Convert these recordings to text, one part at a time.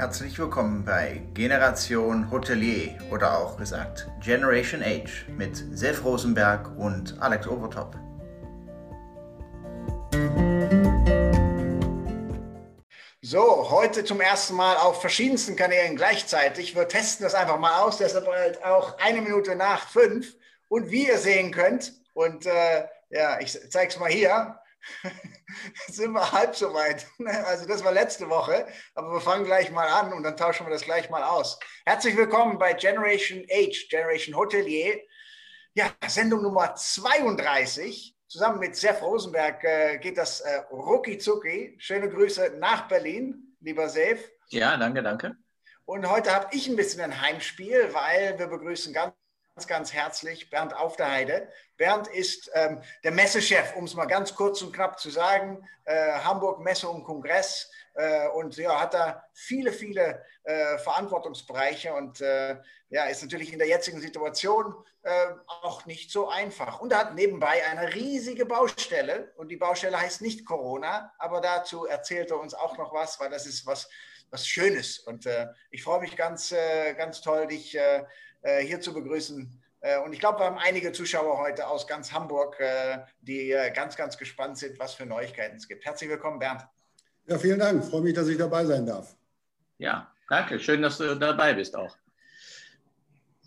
Herzlich willkommen bei Generation Hotelier oder auch gesagt Generation Age mit Sef Rosenberg und Alex Overtop. So, heute zum ersten Mal auf verschiedensten Kanälen gleichzeitig. Wir testen das einfach mal aus, deshalb halt auch eine Minute nach fünf. Und wie ihr sehen könnt, und äh, ja, ich zeige es mal hier, sind wir halb so weit. Also das war letzte Woche, aber wir fangen gleich mal an und dann tauschen wir das gleich mal aus. Herzlich willkommen bei Generation H, Generation Hotelier. Ja, Sendung Nummer 32. Zusammen mit Sef Rosenberg äh, geht das äh, rucki zucki. Schöne Grüße nach Berlin, lieber Sef. Ja, danke, danke. Und heute habe ich ein bisschen ein Heimspiel, weil wir begrüßen ganz ganz herzlich Bernd Auf der Heide. Bernd ist ähm, der Messechef, um es mal ganz kurz und knapp zu sagen, äh, Hamburg Messe und Kongress äh, und ja, hat da viele, viele äh, Verantwortungsbereiche und äh, ja, ist natürlich in der jetzigen Situation äh, auch nicht so einfach. Und er hat nebenbei eine riesige Baustelle und die Baustelle heißt nicht Corona, aber dazu erzählt er uns auch noch was, weil das ist was, was Schönes und äh, ich freue mich ganz, ganz toll, dich äh, hier zu begrüßen. Äh, und ich glaube, wir haben einige Zuschauer heute aus ganz Hamburg, äh, die ganz, ganz gespannt sind, was für Neuigkeiten es gibt. Herzlich willkommen, Bernd. Ja, vielen Dank. Ich freue mich, dass ich dabei sein darf. Ja, danke. Schön, dass du dabei bist auch.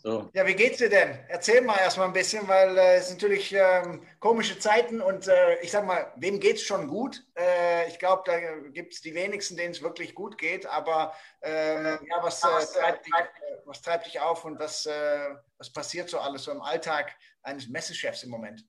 So. Ja, wie geht's dir denn? Erzähl mal erstmal ein bisschen, weil äh, es sind natürlich ähm, komische Zeiten und äh, ich sag mal, wem geht's schon gut? Äh, ich glaube, da gibt es die wenigsten, denen es wirklich gut geht, aber ähm, ja, was, äh, treibt dich, äh, was, treibt dich, auf und was, äh, was passiert so alles so im Alltag eines Messechefs im Moment?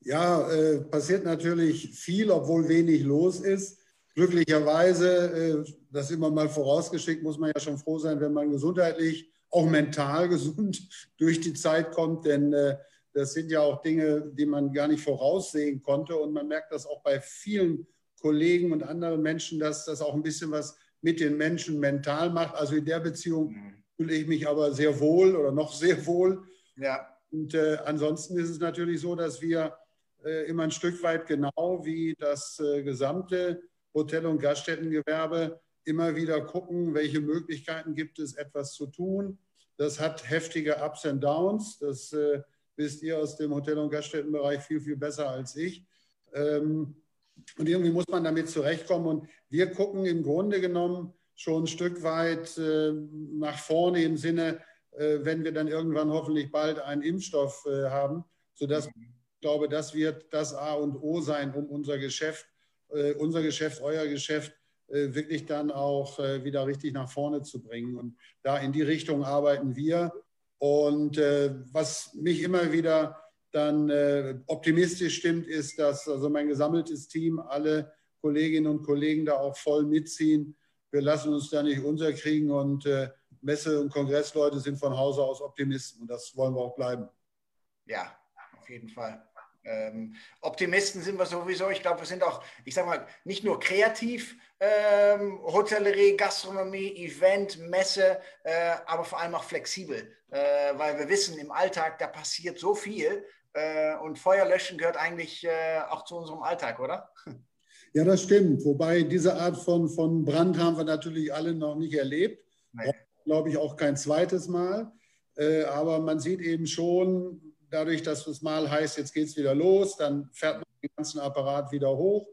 Ja, passiert natürlich viel, obwohl wenig los ist. Glücklicherweise, das immer mal vorausgeschickt, muss man ja schon froh sein, wenn man gesundheitlich auch mental gesund durch die Zeit kommt, denn äh, das sind ja auch Dinge, die man gar nicht voraussehen konnte. Und man merkt das auch bei vielen Kollegen und anderen Menschen, dass das auch ein bisschen was mit den Menschen mental macht. Also in der Beziehung mhm. fühle ich mich aber sehr wohl oder noch sehr wohl. Ja. Und äh, ansonsten ist es natürlich so, dass wir äh, immer ein Stück weit genau wie das äh, gesamte Hotel- und Gaststättengewerbe immer wieder gucken, welche Möglichkeiten gibt es, etwas zu tun. Das hat heftige Ups und Downs. Das äh, wisst ihr aus dem Hotel- und Gaststättenbereich viel, viel besser als ich. Ähm, und irgendwie muss man damit zurechtkommen. Und wir gucken im Grunde genommen schon ein Stück weit äh, nach vorne im Sinne, äh, wenn wir dann irgendwann hoffentlich bald einen Impfstoff äh, haben, sodass ich glaube, das wird das A und O sein, um unser Geschäft, äh, unser Geschäft, euer Geschäft wirklich dann auch äh, wieder richtig nach vorne zu bringen. Und da in die Richtung arbeiten wir. Und äh, was mich immer wieder dann optimistisch stimmt, ist, dass also mein gesammeltes Team, alle Kolleginnen und Kollegen da auch voll mitziehen. Wir lassen uns da nicht unterkriegen und Messe- und Kongressleute sind von Hause aus Optimisten und das wollen wir auch bleiben. Ja, auf jeden Fall. Ähm, Optimisten sind wir sowieso. Ich glaube, wir sind auch, ich sage mal, nicht nur kreativ, ähm, Hotellerie, Gastronomie, Event, Messe, äh, aber vor allem auch flexibel, äh, weil wir wissen, im Alltag, da passiert so viel äh, und Feuerlöschen gehört eigentlich äh, auch zu unserem Alltag, oder? Ja, das stimmt. Wobei diese Art von, von Brand haben wir natürlich alle noch nicht erlebt. Nee. Glaube ich auch kein zweites Mal. Äh, aber man sieht eben schon, dadurch, dass es mal heißt, jetzt geht es wieder los, dann fährt man den ganzen Apparat wieder hoch.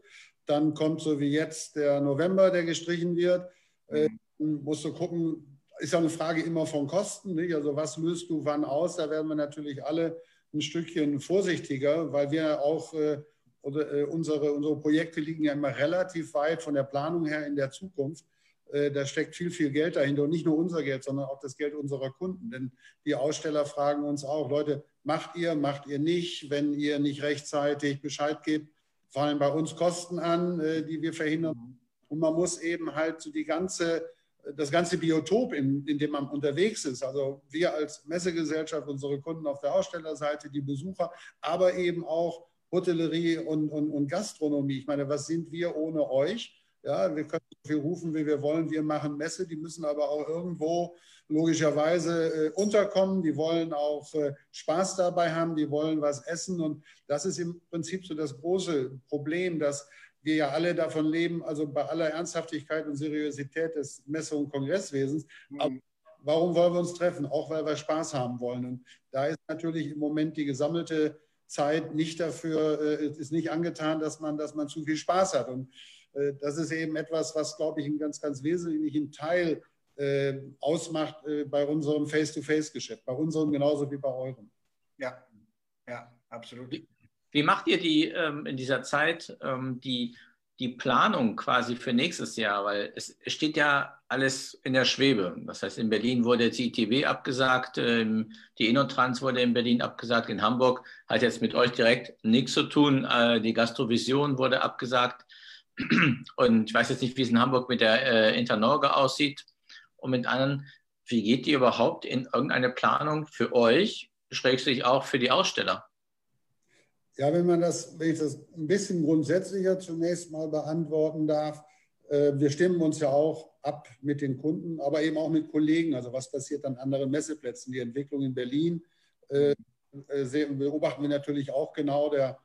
Dann kommt so wie jetzt der November, der gestrichen wird. Äh, musst du gucken, ist ja eine Frage immer von Kosten. Nicht? Also was löst du wann aus? Da werden wir natürlich alle ein Stückchen vorsichtiger, weil wir auch, äh, oder, äh, unsere, unsere Projekte liegen ja immer relativ weit von der Planung her in der Zukunft. Äh, da steckt viel, viel Geld dahinter und nicht nur unser Geld, sondern auch das Geld unserer Kunden. Denn die Aussteller fragen uns auch, Leute, macht ihr, macht ihr nicht, wenn ihr nicht rechtzeitig Bescheid gebt, fallen bei uns Kosten an, äh, die wir verhindern. Und man muss eben halt so die ganze, das ganze Biotop, in, in dem man unterwegs ist, also wir als Messegesellschaft, unsere Kunden auf der Ausstellerseite, die Besucher, aber eben auch Hotellerie und, und, und Gastronomie. Ich meine, was sind wir ohne euch? Ja, wir können so viel rufen, wie wir wollen. Wir machen Messe, die müssen aber auch irgendwo logischerweise äh, unterkommen. Die wollen auch äh, Spaß dabei haben, die wollen was essen. Und das ist im Prinzip so das große Problem, dass wir ja alle davon leben, also bei aller Ernsthaftigkeit und Seriosität des Messe- und Kongresswesens, mhm. warum wollen wir uns treffen? Auch weil wir Spaß haben wollen. Und da ist natürlich im Moment die gesammelte Zeit nicht dafür, äh, ist nicht angetan, dass man, dass man zu viel Spaß hat. Und äh, das ist eben etwas, was, glaube ich, einen ganz, ganz wesentlichen Teil äh, ausmacht bei unserem Face-to-Face-Geschäft, bei unserem genauso wie bei eurem. Ja, ja, absolut. Wie macht ihr die ähm, in dieser Zeit ähm, die, die Planung quasi für nächstes Jahr? Weil es, es, steht ja alles in der Schwebe. Das heißt, in Berlin wurde jetzt die ITW abgesagt, ähm, die Innotrans wurde in Berlin abgesagt, in Hamburg hat jetzt mit euch direkt nichts zu tun. Äh, die Gastrovision wurde abgesagt. Und ich weiß jetzt nicht, wie es in Hamburg mit der äh, Internorge aussieht und mit anderen. Wie geht ihr überhaupt in irgendeine Planung für euch, schrägstrich auch für die Aussteller? Ja, wenn man das, wenn ich das ein bisschen grundsätzlicher zunächst mal beantworten darf, äh, wir stimmen uns ja auch ab mit den Kunden, aber eben auch mit Kollegen. Also was passiert an anderen Messeplätzen? Die Entwicklung in Berlin äh, äh, beobachten wir natürlich auch genau. Der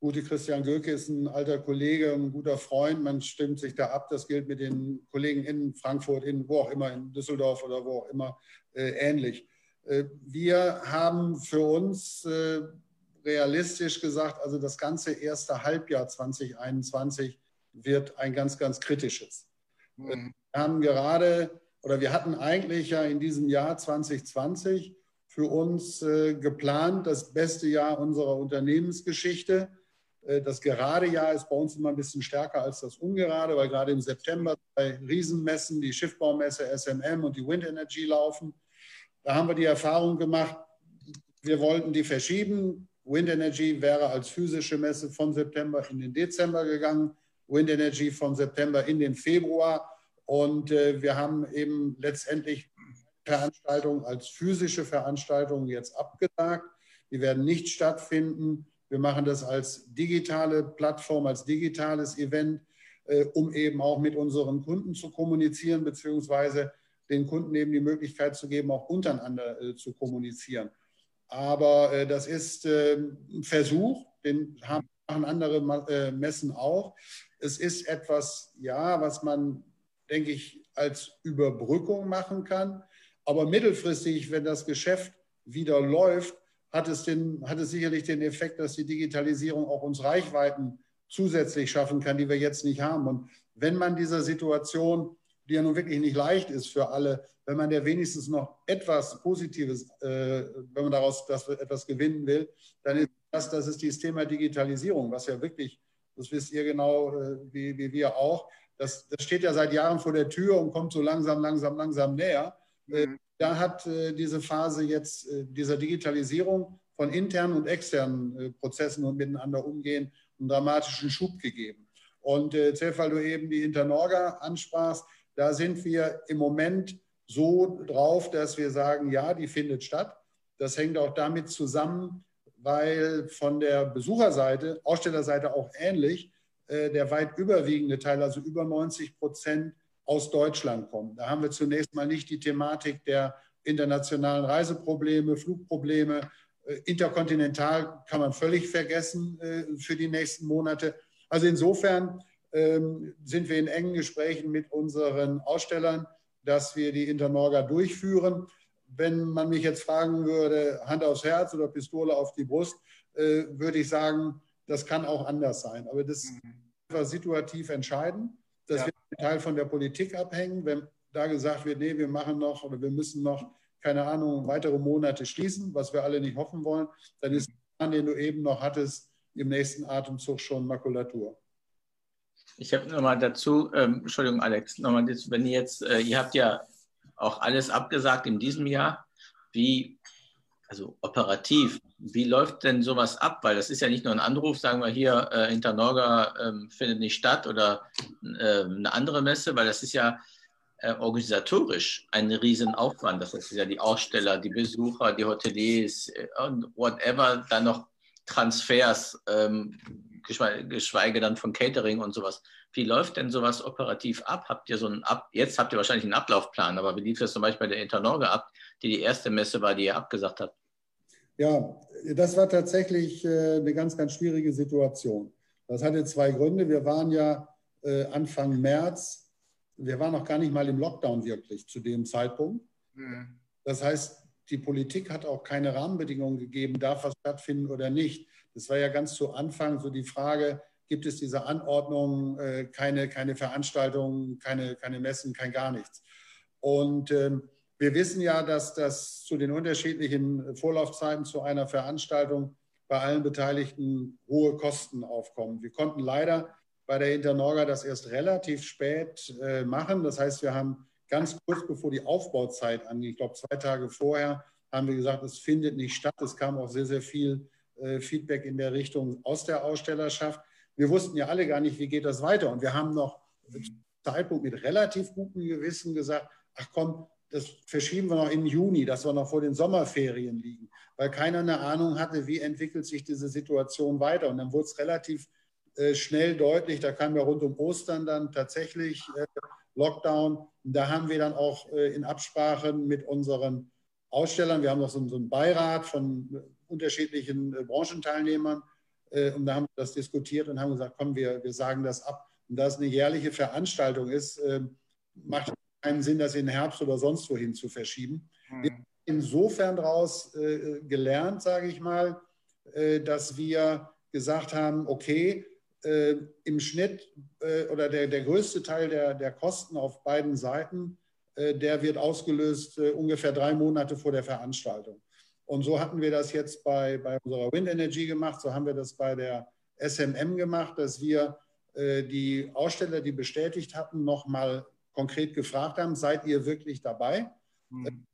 gute Christian Göke ist ein alter Kollege, ein guter Freund. Man stimmt sich da ab. Das gilt mit den Kollegen in Frankfurt, in wo auch immer, in Düsseldorf oder wo auch immer ähnlich. Wir haben für uns realistisch gesagt, also das ganze erste Halbjahr 2021 wird ein ganz, ganz kritisches. Mhm. Wir haben gerade oder wir hatten eigentlich ja in diesem Jahr 2020 für uns äh, geplant, das beste Jahr unserer Unternehmensgeschichte. Äh, das gerade Jahr ist bei uns immer ein bisschen stärker als das ungerade, weil gerade im September bei Riesenmessen, die Schiffbaumesse SMM und die Wind Energy laufen. Da haben wir die Erfahrung gemacht, wir wollten die verschieben. Wind Energy wäre als physische Messe von September in den Dezember gegangen, Wind Energy von September in den Februar. Und äh, wir haben eben letztendlich Veranstaltungen als physische Veranstaltungen jetzt abgesagt. Die werden nicht stattfinden. Wir machen das als digitale Plattform, als digitales Event, äh, um eben auch mit unseren Kunden zu kommunizieren, beziehungsweise den Kunden eben die Möglichkeit zu geben, auch untereinander äh, zu kommunizieren. Aber äh, das ist äh, ein Versuch, den machen andere äh, Messen auch. Es ist etwas, ja, was man, denke ich, als Überbrückung machen kann. Aber mittelfristig, wenn das Geschäft wieder läuft, hat es, den, hat es sicherlich den Effekt, dass die Digitalisierung auch uns Reichweiten zusätzlich schaffen kann, die wir jetzt nicht haben. Und wenn man dieser Situation die ja nun wirklich nicht leicht ist für alle, wenn man der wenigstens noch etwas Positives, äh, wenn man daraus das, etwas gewinnen will, dann ist das, das ist dieses Thema Digitalisierung, was ja wirklich, das wisst ihr genau äh, wie, wie wir auch, das, das steht ja seit Jahren vor der Tür und kommt so langsam, langsam, langsam näher. Äh, mhm. Da hat äh, diese Phase jetzt äh, dieser Digitalisierung von internen und externen äh, Prozessen und miteinander umgehen einen dramatischen Schub gegeben. Und äh, Zef, weil du eben die Internorga ansprachst, da sind wir im Moment so drauf, dass wir sagen, ja, die findet statt. Das hängt auch damit zusammen, weil von der Besucherseite, Ausstellerseite auch ähnlich, äh, der weit überwiegende Teil, also über 90 Prozent, aus Deutschland kommt. Da haben wir zunächst mal nicht die Thematik der internationalen Reiseprobleme, Flugprobleme. Äh, interkontinental kann man völlig vergessen äh, für die nächsten Monate. Also insofern ähm, sind wir in engen Gesprächen mit unseren Ausstellern, dass wir die Internorga durchführen. Wenn man mich jetzt fragen würde, Hand aufs Herz oder Pistole auf die Brust, äh, würde ich sagen, das kann auch anders sein. Aber das mhm. war situativ entscheidend. Das ja. wird ein Teil von der Politik abhängen. Wenn da gesagt wird, nee, wir machen noch oder wir müssen noch, keine Ahnung, weitere Monate schließen, was wir alle nicht hoffen wollen, dann ist der Plan, den du eben noch hattest, im nächsten Atemzug schon Makulatur. Ich habe nochmal dazu, ähm, Entschuldigung, Alex, nochmal, wenn ihr jetzt, äh, ihr habt ja auch alles abgesagt in diesem Jahr, wie, also operativ, wie läuft denn sowas ab? Weil das ist ja nicht nur ein Anruf, sagen wir hier, äh, Internorga äh, findet nicht statt oder äh, eine andere Messe, weil das ist ja äh, organisatorisch ein Riesenaufwand. Das ist ja die Aussteller, die Besucher, die Hoteliers äh, und whatever, dann noch Transfers. Ähm, geschweige, geschweige dann von Catering und sowas. Wie läuft denn sowas operativ ab? Habt ihr so einen ab? Jetzt habt ihr wahrscheinlich einen Ablaufplan, aber wie lief das zum Beispiel bei der Internorge ab, die die erste Messe war, die ihr abgesagt habt? Ja, das war tatsächlich äh, eine ganz, ganz schwierige Situation. Das hatte zwei Gründe. Wir waren ja äh, Anfang März, wir waren noch gar nicht mal im Lockdown wirklich zu dem Zeitpunkt. Mhm. Das heißt, die Politik hat auch keine Rahmenbedingungen gegeben, darf was stattfinden oder nicht. Das war ja ganz zu Anfang so die Frage, gibt es diese Anordnung, äh, keine, keine Veranstaltungen, keine, keine Messen, kein gar nichts. Und ähm, wir wissen ja, dass das zu den unterschiedlichen Vorlaufzeiten zu einer Veranstaltung bei allen Beteiligten hohe Kosten aufkommen. Wir konnten leider bei der Internorga das erst relativ spät äh, machen. Das heißt, wir haben ganz kurz bevor die Aufbauzeit anging, ich glaube zwei Tage vorher, haben wir gesagt, es findet nicht statt. Es kam auch sehr, sehr viel äh, Feedback in der Richtung aus der Ausstellerschaft. Wir wussten ja alle gar nicht, wie geht das weiter. Und wir haben noch zum Zeitpunkt mit relativ gutem Gewissen gesagt, ach komm, das verschieben wir noch im Juni, dass wir noch vor den Sommerferien liegen, weil keiner eine Ahnung hatte, wie entwickelt sich diese Situation weiter. Und dann wurde es relativ äh, schnell deutlich, da kam ja rund um Ostern dann tatsächlich äh, Lockdown. Und da haben wir dann auch äh, in Absprache mit unseren Ausstellern, wir haben noch so, so einen Beirat von unterschiedlichen äh, Branchenteilnehmern, äh, und da haben wir das diskutiert und haben gesagt, komm, wir, wir sagen das ab. Und da es eine jährliche Veranstaltung ist, macht keinen Sinn, das in den Herbst oder sonst wohin zu verschieben. Mhm. Wir haben insofern daraus äh, gelernt, sage ich mal, dass wir gesagt haben, okay, äh, im Schnitt äh, oder der, der größte Teil der, der Kosten auf beiden Seiten, äh, der wird ausgelöst äh, ungefähr drei Monate vor der Veranstaltung. Und so hatten wir das jetzt bei, bei unserer Wind Energy gemacht, so haben wir das bei der SMM gemacht, dass wir die Aussteller, die bestätigt hatten, nochmal konkret gefragt haben, seid ihr wirklich dabei? Mhm.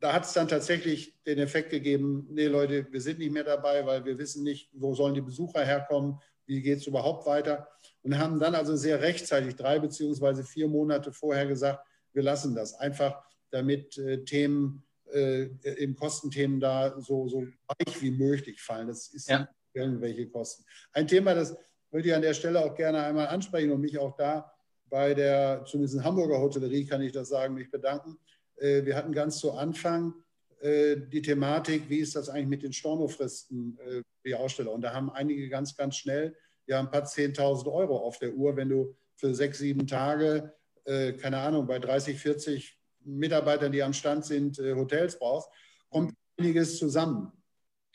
Da hat es dann tatsächlich den Effekt gegeben, nee Leute, wir sind nicht mehr dabei, weil wir wissen nicht, wo sollen die Besucher herkommen, wie geht es überhaupt weiter. Und haben dann also sehr rechtzeitig, drei beziehungsweise vier Monate vorher gesagt, wir lassen das. Einfach damit äh, Themen, äh, eben Kostenthemen da so, so weich wie möglich fallen. Das ist ja. irgendwelche Kosten. Ein Thema, das würde ich an der Stelle auch gerne einmal ansprechen und mich auch da bei der, zumindest in Hamburger Hotellerie kann ich das sagen, mich bedanken. Äh, wir hatten ganz zu Anfang äh, die Thematik, wie ist das eigentlich mit den Stornofristen äh, die Aussteller? Und da haben einige ganz, ganz schnell ja ein paar 10.000 Euro auf der Uhr, wenn du für sechs, sieben Tage, keine Ahnung, bei 30, 40 Mitarbeitern, die am Stand sind, Hotels brauchst, kommt einiges zusammen.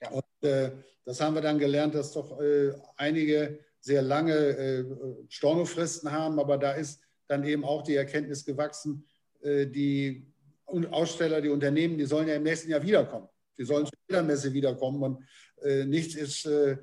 Ja. Und das haben wir dann gelernt, dass doch einige sehr lange äh, Stornofristen haben, aber da ist dann eben auch die Erkenntnis gewachsen, äh, die Aussteller, die Unternehmen, die sollen ja im nächsten Jahr wiederkommen. Die sollen zu jeder Messe wiederkommen und äh, nichts ist äh, äh,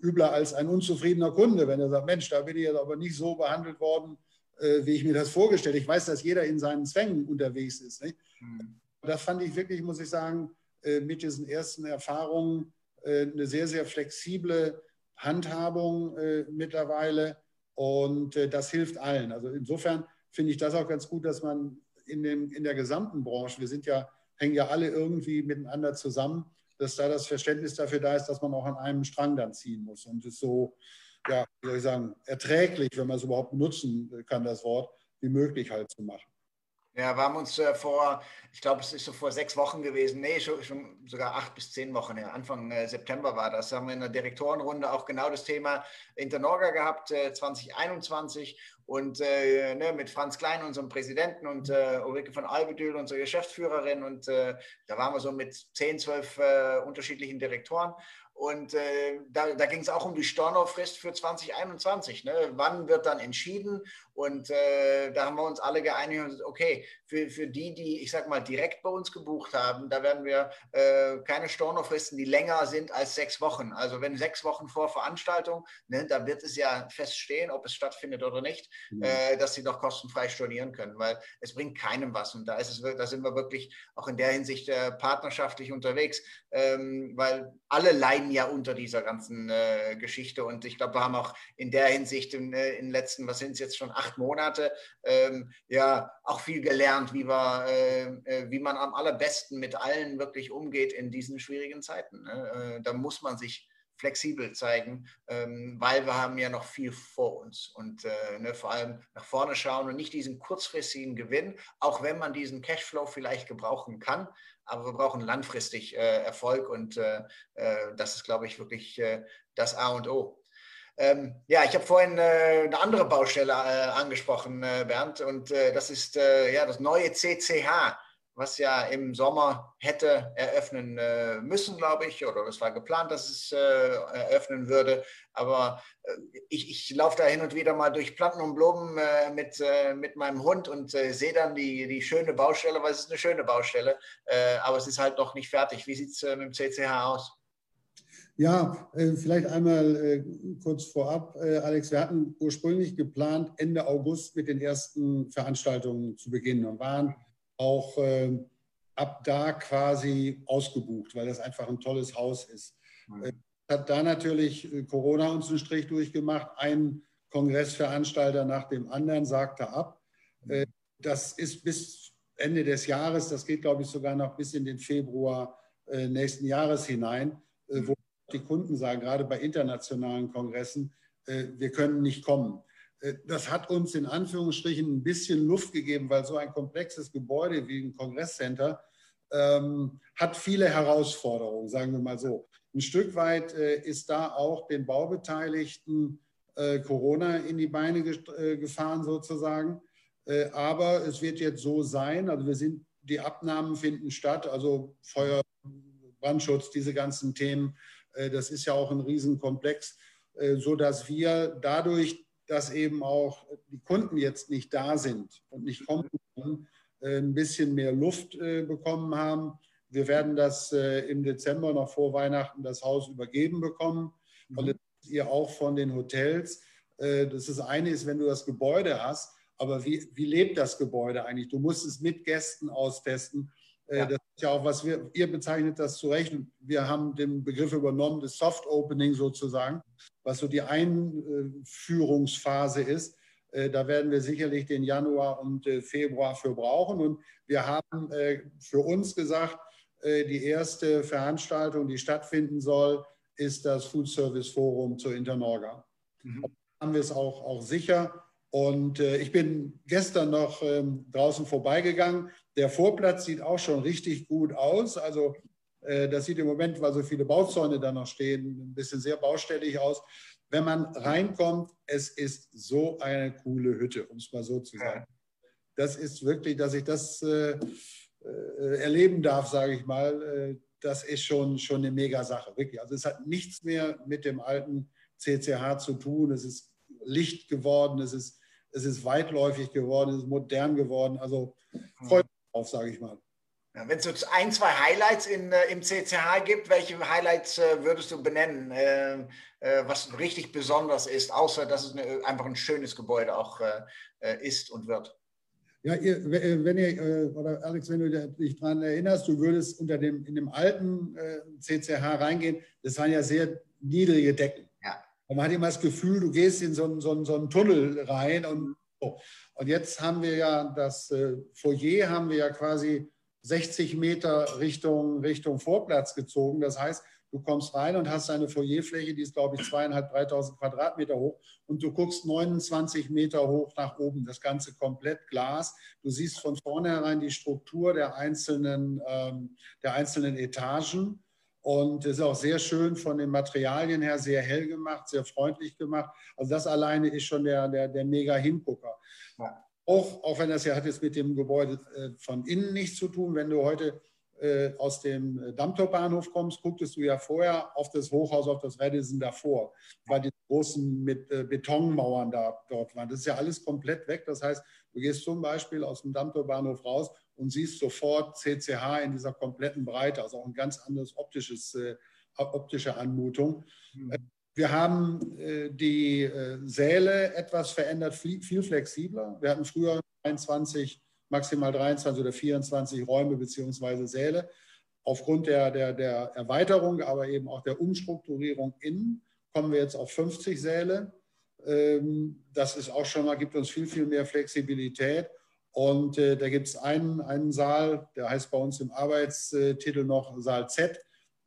übler als ein unzufriedener Kunde, wenn er sagt, Mensch, da bin ich jetzt aber nicht so behandelt worden, äh, wie ich mir das vorgestellt. Ich weiß, dass jeder in seinen Zwängen unterwegs ist. Mhm. Das fand ich wirklich, muss ich sagen, mit diesen ersten Erfahrungen eine sehr, sehr flexible Handhabung äh, mittlerweile und äh, das hilft allen. Also insofern finde ich das auch ganz gut, dass man in, dem, in der gesamten Branche, wir sind ja, hängen ja alle irgendwie miteinander zusammen, dass da das Verständnis dafür da ist, dass man auch an einem Strang dann ziehen muss und es so, ja, wie soll ich sagen, erträglich, wenn man es überhaupt benutzen kann, das Wort, wie möglich halt zu machen. Ja, wir haben uns äh, vor, ich glaube, es ist so vor sechs Wochen gewesen, nee, schon, schon sogar acht bis zehn Wochen, ja, Anfang äh, September war das, haben wir in der Direktorenrunde auch genau das Thema Internorga gehabt, äh, 2021 und äh, ne, mit Franz Klein, unserem Präsidenten und Ulrike von Albedül, unsere Geschäftsführerin. Und da waren wir so mit zehn, zwölf unterschiedlichen Direktoren und äh, da, da ging es auch um die Stornofrist für 2021. Ne? Wann wird dann entschieden? Und äh, da haben wir uns alle geeinigt, okay, für, für die, die, ich sag mal, direkt bei uns gebucht haben, da werden wir äh, keine Stornofristen, die länger sind als sechs Wochen. Also wenn sechs Wochen vor Veranstaltung, ne, da wird es ja feststehen, ob es stattfindet oder nicht, mhm. Äh, dass sie noch kostenfrei stornieren können, weil es bringt keinem was. Und da ist es, da sind wir wirklich auch in der Hinsicht äh, partnerschaftlich unterwegs, ähm, weil alle leiden ja unter dieser ganzen äh, Geschichte. Und ich glaube, wir haben auch in der Hinsicht in, den letzten, was sind es jetzt schon, acht Monate ähm, ja auch viel gelernt, wie, wir, äh, äh, wie man am allerbesten mit allen wirklich umgeht in diesen schwierigen Zeiten. Ne? Äh, da muss man sich flexibel zeigen, ähm, weil wir haben ja noch viel vor uns und äh, ne, vor allem nach vorne schauen und nicht diesen kurzfristigen Gewinn, auch wenn man diesen Cashflow vielleicht gebrauchen kann, aber wir brauchen langfristig äh, Erfolg und äh, äh das ist, glaube ich, wirklich äh, das A und O. Ähm, ja, ich habe vorhin äh, eine andere Baustelle angesprochen, Bernd, und das ist ja das neue CCH was ja im Sommer hätte eröffnen äh, müssen, glaube ich, oder es war geplant, dass es äh, eröffnen würde. Aber äh, ich, ich laufe da hin und wieder mal durch Planten und Blumen mit, mit meinem Hund und sehe dann die, die schöne Baustelle, weil es ist eine schöne Baustelle, aber es ist halt noch nicht fertig. Wie sieht es mit dem CCH aus? Ja, vielleicht einmal kurz vorab, Alex. Wir hatten ursprünglich geplant, Ende August mit den ersten Veranstaltungen zu beginnen und waren auch äh, ab da quasi ausgebucht, weil das einfach ein tolles Haus ist. Mhm. Hat da natürlich äh, Corona uns einen Strich durchgemacht. Ein Kongressveranstalter nach dem anderen sagte ab. Äh, das ist bis Ende des Jahres, das geht, glaube ich, sogar noch bis in den Februar äh, nächsten Jahres hinein, äh, mhm. wo die Kunden sagen, gerade bei internationalen Kongressen, wir können nicht kommen. Äh, das hat uns in Anführungsstrichen ein bisschen Luft gegeben, weil so ein komplexes Gebäude wie ein Kongresscenter ähm, hat viele Herausforderungen, sagen wir mal so. Ein Stück weit äh, ist da auch den Baubeteiligten äh, Corona in die Beine ge äh, gefahren sozusagen. Äh, aber es wird jetzt so sein, also wir sind, die Abnahmen finden statt, also Feuer, Brandschutz, diese ganzen Themen, äh, das ist ja auch ein Riesenkomplex, so dass wir dadurch dass eben auch die Kunden jetzt nicht da sind und nicht kommen können, äh, ein bisschen mehr Luft äh, bekommen haben. Wir werden das äh, im Dezember noch vor Weihnachten das Haus übergeben bekommen. Mhm. Und das ihr auch von den Hotels. Das ist eine ist, wenn du das Gebäude hast, aber wie, wie lebt das Gebäude eigentlich? Du musst es mit Gästen austesten. Ja. Das ist ja auch, was wir, ihr bezeichnet das zu Recht. Wir haben den Begriff übernommen, das Soft Opening sozusagen was so die Einführungsphase ist. Äh, da werden wir sicherlich den Januar und äh, Februar für brauchen. Und wir haben äh, für uns gesagt, die erste Veranstaltung, die stattfinden soll, ist das Food Service Forum zur Internorga. Mhm. Da haben wir es auch, auch sicher. Und ich bin gestern noch ähm, draußen vorbeigegangen. Der Vorplatz sieht auch schon richtig gut aus. Also äh, das sieht im Moment, weil so viele Bauzäune da noch stehen, ein bisschen sehr baustellig aus. Wenn man reinkommt, es ist so eine coole Hütte, um es mal so zu sagen. Das ist wirklich, dass ich das äh, äh erleben darf, sage ich mal, äh, das ist schon, schon eine mega Sache, wirklich. Also es hat nichts mehr mit dem alten CCH zu tun. Es ist Licht geworden, es ist, es ist weitläufig geworden, es ist modern geworden. Also freut mich drauf, sage ich mal. Ja, Wenn es so ein, zwei Highlights in, äh, im CCH gibt, welche Highlights äh, würdest du benennen, äh, äh, was richtig besonders ist, außer dass es eine, einfach ein schönes Gebäude auch äh, äh, ist und wird? Ja, ihr, wenn ihr, oder Alex, wenn du dich daran erinnerst, du würdest unter dem, in dem alten CCH reingehen, das waren ja sehr niedrige Decken. Und man hat immer das Gefühl, du gehst in so einen, so einen, so einen Tunnel rein und so. Und jetzt haben wir ja das Foyer, haben wir ja quasi 60 Meter Richtung, Richtung Vorplatz gezogen. Das heißt, du kommst rein und hast eine Foyerfläche, die ist, glaube ich, zweieinhalb, 3000 Quadratmeter hoch und du guckst 29 Meter hoch nach oben. Das Ganze komplett Glas. Du siehst von vornherein die Struktur der einzelnen, ähm, der einzelnen Etagen. Und es ist auch sehr schön von den Materialien her, sehr hell gemacht, sehr freundlich gemacht. Also das alleine ist schon der, der, der mega Hingucker. Ja auch, auch wenn das ja hat jetzt mit dem Gebäude äh, von innen nichts zu tun, wenn du heute äh, aus dem äh, Dammtorbahnhof kommst, gucktest du ja vorher auf das Hochhaus, auf das Radisson davor, weil die großen mit Betonmauern da dort waren. Das ist ja alles komplett weg. Das heißt, du gehst zum Beispiel aus dem Dammtorbahnhof raus und siehst sofort CCH in dieser kompletten Breite, also auch ein ganz anderes optisches, optische Anmutung. Mhm. Wir haben äh, die äh, Säle etwas verändert, viel, flexibler. Wir hatten früher 23, maximal 23 oder 24 Räume bzw. Säle. Aufgrund der, der, der Erweiterung, aber eben auch der Umstrukturierung innen, kommen wir jetzt auf 50 Säle. Ähm, das ist auch schon mal, gibt uns viel, viel mehr Flexibilität. Und äh, da gibt es einen, einen Saal, der heißt bei uns im Arbeitstitel noch Saal Z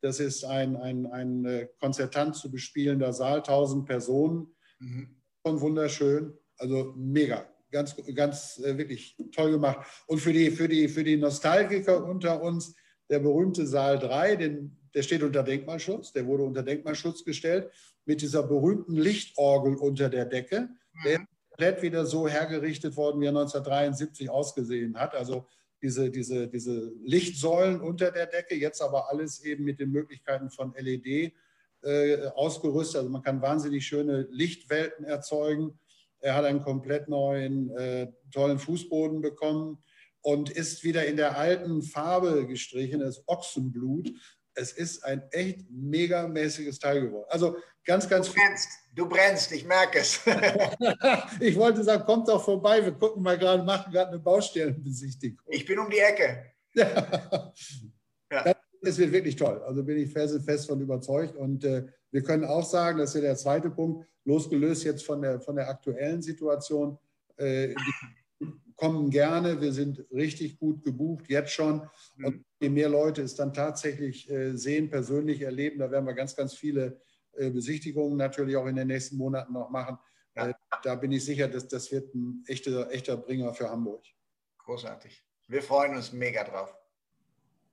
das ist ein, ein, ein äh, konzertant zu bespielender Saal, 1000 Personen. Mhm. Schon wunderschön, also mega, ganz, ganz äh, wirklich toll gemacht. Und für die, für, die, für die Nostalgiker unter uns, der berühmte Saal 3, den, der steht unter Denkmalschutz, der wurde unter Denkmalschutz gestellt, mit dieser berühmten Lichtorgel unter der Decke. Der ist komplett wieder so hergerichtet worden, wie er 1973 ausgesehen hat. Also diese, diese, diese Lichtsäulen unter der Decke, jetzt aber alles eben mit den Möglichkeiten von LED äh, ausgerüstet. Also man kann wahnsinnig schöne Lichtwelten erzeugen. Er hat einen komplett neuen, äh, tollen Fußboden bekommen und ist wieder in der alten Farbe gestrichen, das Ochsenblut. Es ist ein echt megamäßiges Teil geworden. Also ganz, ganz du brennst, du brennst, ich merke es. ich wollte sagen, kommt doch vorbei, wir gucken mal gerade, machen gerade eine Baustellenbesichtigung. Ich bin um die Ecke. ja. ja. Das wird wirklich toll. Also bin ich felsenfest von überzeugt. Und äh, wir können auch sagen, das ist ja der zweite Punkt, losgelöst jetzt von der, von der aktuellen Situation, äh, kommen gerne, wir sind richtig gut gebucht, jetzt schon. Und mhm. je mehr Leute es dann tatsächlich äh, sehen, persönlich erleben, da werden wir ganz, ganz viele äh, Besichtigungen natürlich auch in den nächsten Monaten noch machen. Ja. Äh, da bin ich sicher, dass das wird ein echter, echter Bringer für Hamburg. Großartig. Wir freuen uns mega drauf.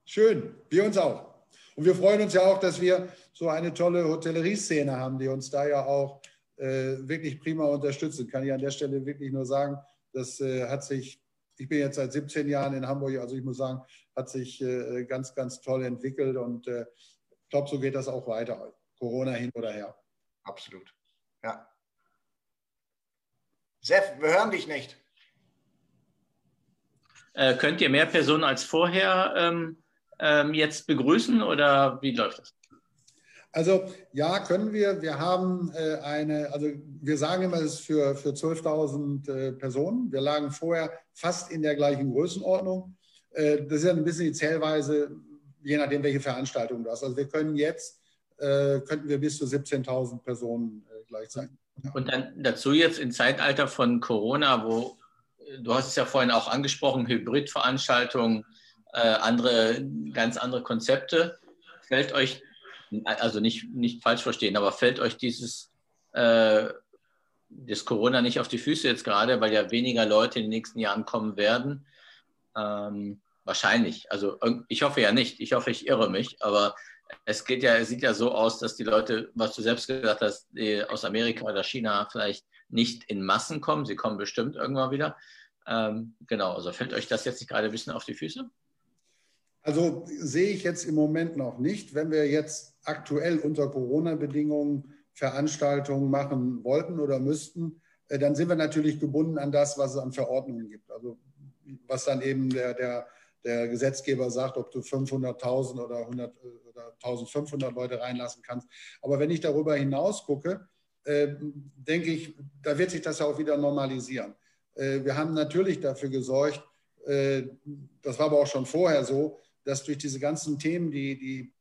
Schön, wir uns auch. Und wir freuen uns ja auch, dass wir so eine tolle Hotellerie-Szene haben, die uns da ja auch äh, wirklich prima unterstützen. Kann ich an der Stelle wirklich nur sagen, das äh, hat sich, ich bin jetzt seit 17 Jahren in Hamburg, also ich muss sagen, hat sich äh, ganz, ganz toll entwickelt und äh, ich glaube, so geht das auch weiter. Corona hin oder her. Absolut. Ja. Sef, wir hören dich nicht. Äh, könnt ihr mehr Personen als vorher ähm, ähm, jetzt begrüßen oder wie läuft das? Also ja, können wir. Wir haben äh, eine, also wir sagen immer, es ist für, für 12.000 äh, Personen. Wir lagen vorher fast in der gleichen Größenordnung. Äh, das ist ja ein bisschen die Zählweise, je nachdem, welche Veranstaltung du hast. Also wir können jetzt, äh, könnten wir bis zu 17.000 Personen äh, gleichzeitig. Ja. Und dann dazu jetzt im Zeitalter von Corona, wo du hast es ja vorhin auch angesprochen, Hybridveranstaltungen, äh, andere, ganz andere Konzepte. Fällt euch also nicht, nicht falsch verstehen, aber fällt euch dieses äh, das Corona nicht auf die Füße jetzt gerade, weil ja weniger Leute in den nächsten Jahren kommen werden? Ähm, wahrscheinlich. Also ich hoffe ja nicht. Ich hoffe, ich irre mich. Aber es geht ja, es sieht ja so aus, dass die Leute, was du selbst gesagt hast, aus Amerika oder China vielleicht nicht in Massen kommen. Sie kommen bestimmt irgendwann wieder. Ähm, genau. Also fällt euch das jetzt nicht gerade ein bisschen auf die Füße? Also sehe ich jetzt im Moment noch nicht. Wenn wir jetzt aktuell unter Corona-Bedingungen Veranstaltungen machen wollten oder müssten, äh, dann sind wir natürlich gebunden an das, was es an Verordnungen gibt. Also was dann eben der, der, der Gesetzgeber sagt, ob du 500.000 oder, 100, oder 1.500 Leute reinlassen kannst. Aber wenn ich darüber hinaus gucke, äh, denke ich, da wird sich das auch wieder normalisieren. Äh, wir haben natürlich dafür gesorgt, äh, das war aber auch schon vorher so, dass durch diese ganzen Themen, die, die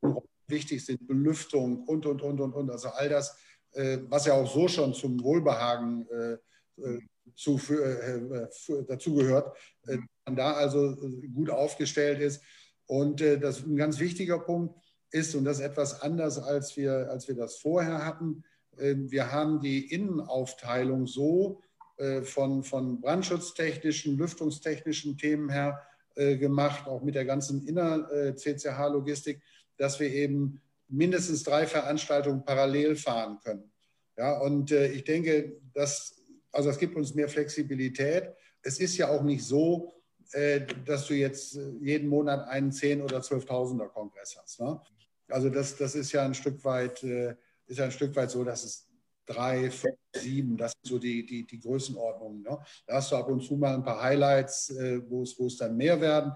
wichtig sind, Belüftung und, und, und, und, und, also all das, äh, was ja auch so schon zum Wohlbehagen äh, äh zu, dazugehört, äh, man da also gut aufgestellt ist. Und das ein ganz wichtiger Punkt ist, und das ist etwas anders, als wir, als wir das vorher hatten, wir haben die Innenaufteilung so von, von brandschutztechnischen, lüftungstechnischen Themen her gemacht, auch mit der ganzen Inner-CCH-Logistik, dass wir eben mindestens drei Veranstaltungen parallel fahren können. Ja, und äh, ich denke, dass, also es gibt uns mehr Flexibilität. Es ist ja auch nicht so, äh, dass du jetzt jeden Monat einen 10- oder 12.000er Kongress hast. Ne? Also das, das ist ja ein Stück weit, ist ja ein Stück weit so, dass es drei, fünf, sieben, das sind so die, die, die Größenordnungen. Ne? Da hast du ab und zu mal ein paar Highlights, äh, wo, wo es dann mehr werden.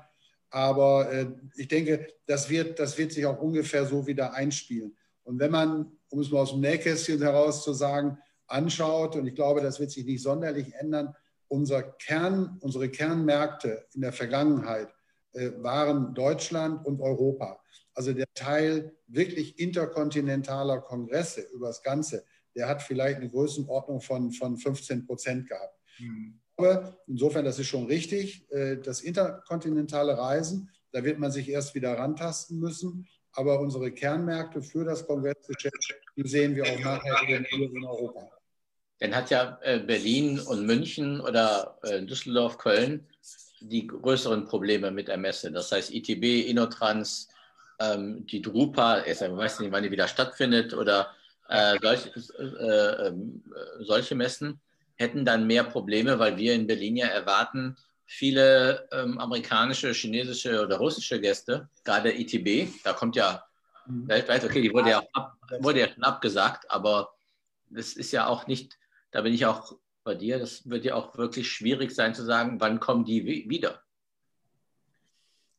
Aber äh, ich denke, das wird, das wird sich auch ungefähr so wieder einspielen. Und wenn man, um es mal aus dem Nähkästchen heraus zu sagen, anschaut, und ich glaube, das wird sich nicht sonderlich ändern, unser Kern, unsere Kernmärkte in der Vergangenheit äh, waren Deutschland und Europa. Also der Teil wirklich interkontinentaler Kongresse über das Ganze, der hat vielleicht eine Größenordnung von, von 15 Prozent gehabt. Mhm. Aber insofern, das ist schon richtig. Äh, das interkontinentale Reisen, da wird man sich erst wieder rantasten müssen. Aber unsere Kernmärkte für das Kongressgeschäft, sehen wir auch nachher in Europa. Dann hat ja äh, Berlin und München oder äh, Düsseldorf, Köln die größeren Probleme mit der Messe? Das heißt ITB, Innotrans, ähm, die Drupa, ich weiß nicht, wann die wieder stattfindet, oder solch, äh, ähm, äh, solche Messen hätten dann mehr Probleme, weil wir in Berlin ja erwarten, viele ähm, amerikanische, chinesische oder russische Gäste, gerade ITB, da kommt ja mhm. weltweit, okay, die wurde ja, ab, wurde ja schon abgesagt, aber das ist ja auch nicht, da bin ich auch bei dir, das wird ja auch wirklich schwierig sein zu sagen, wann kommen die wieder?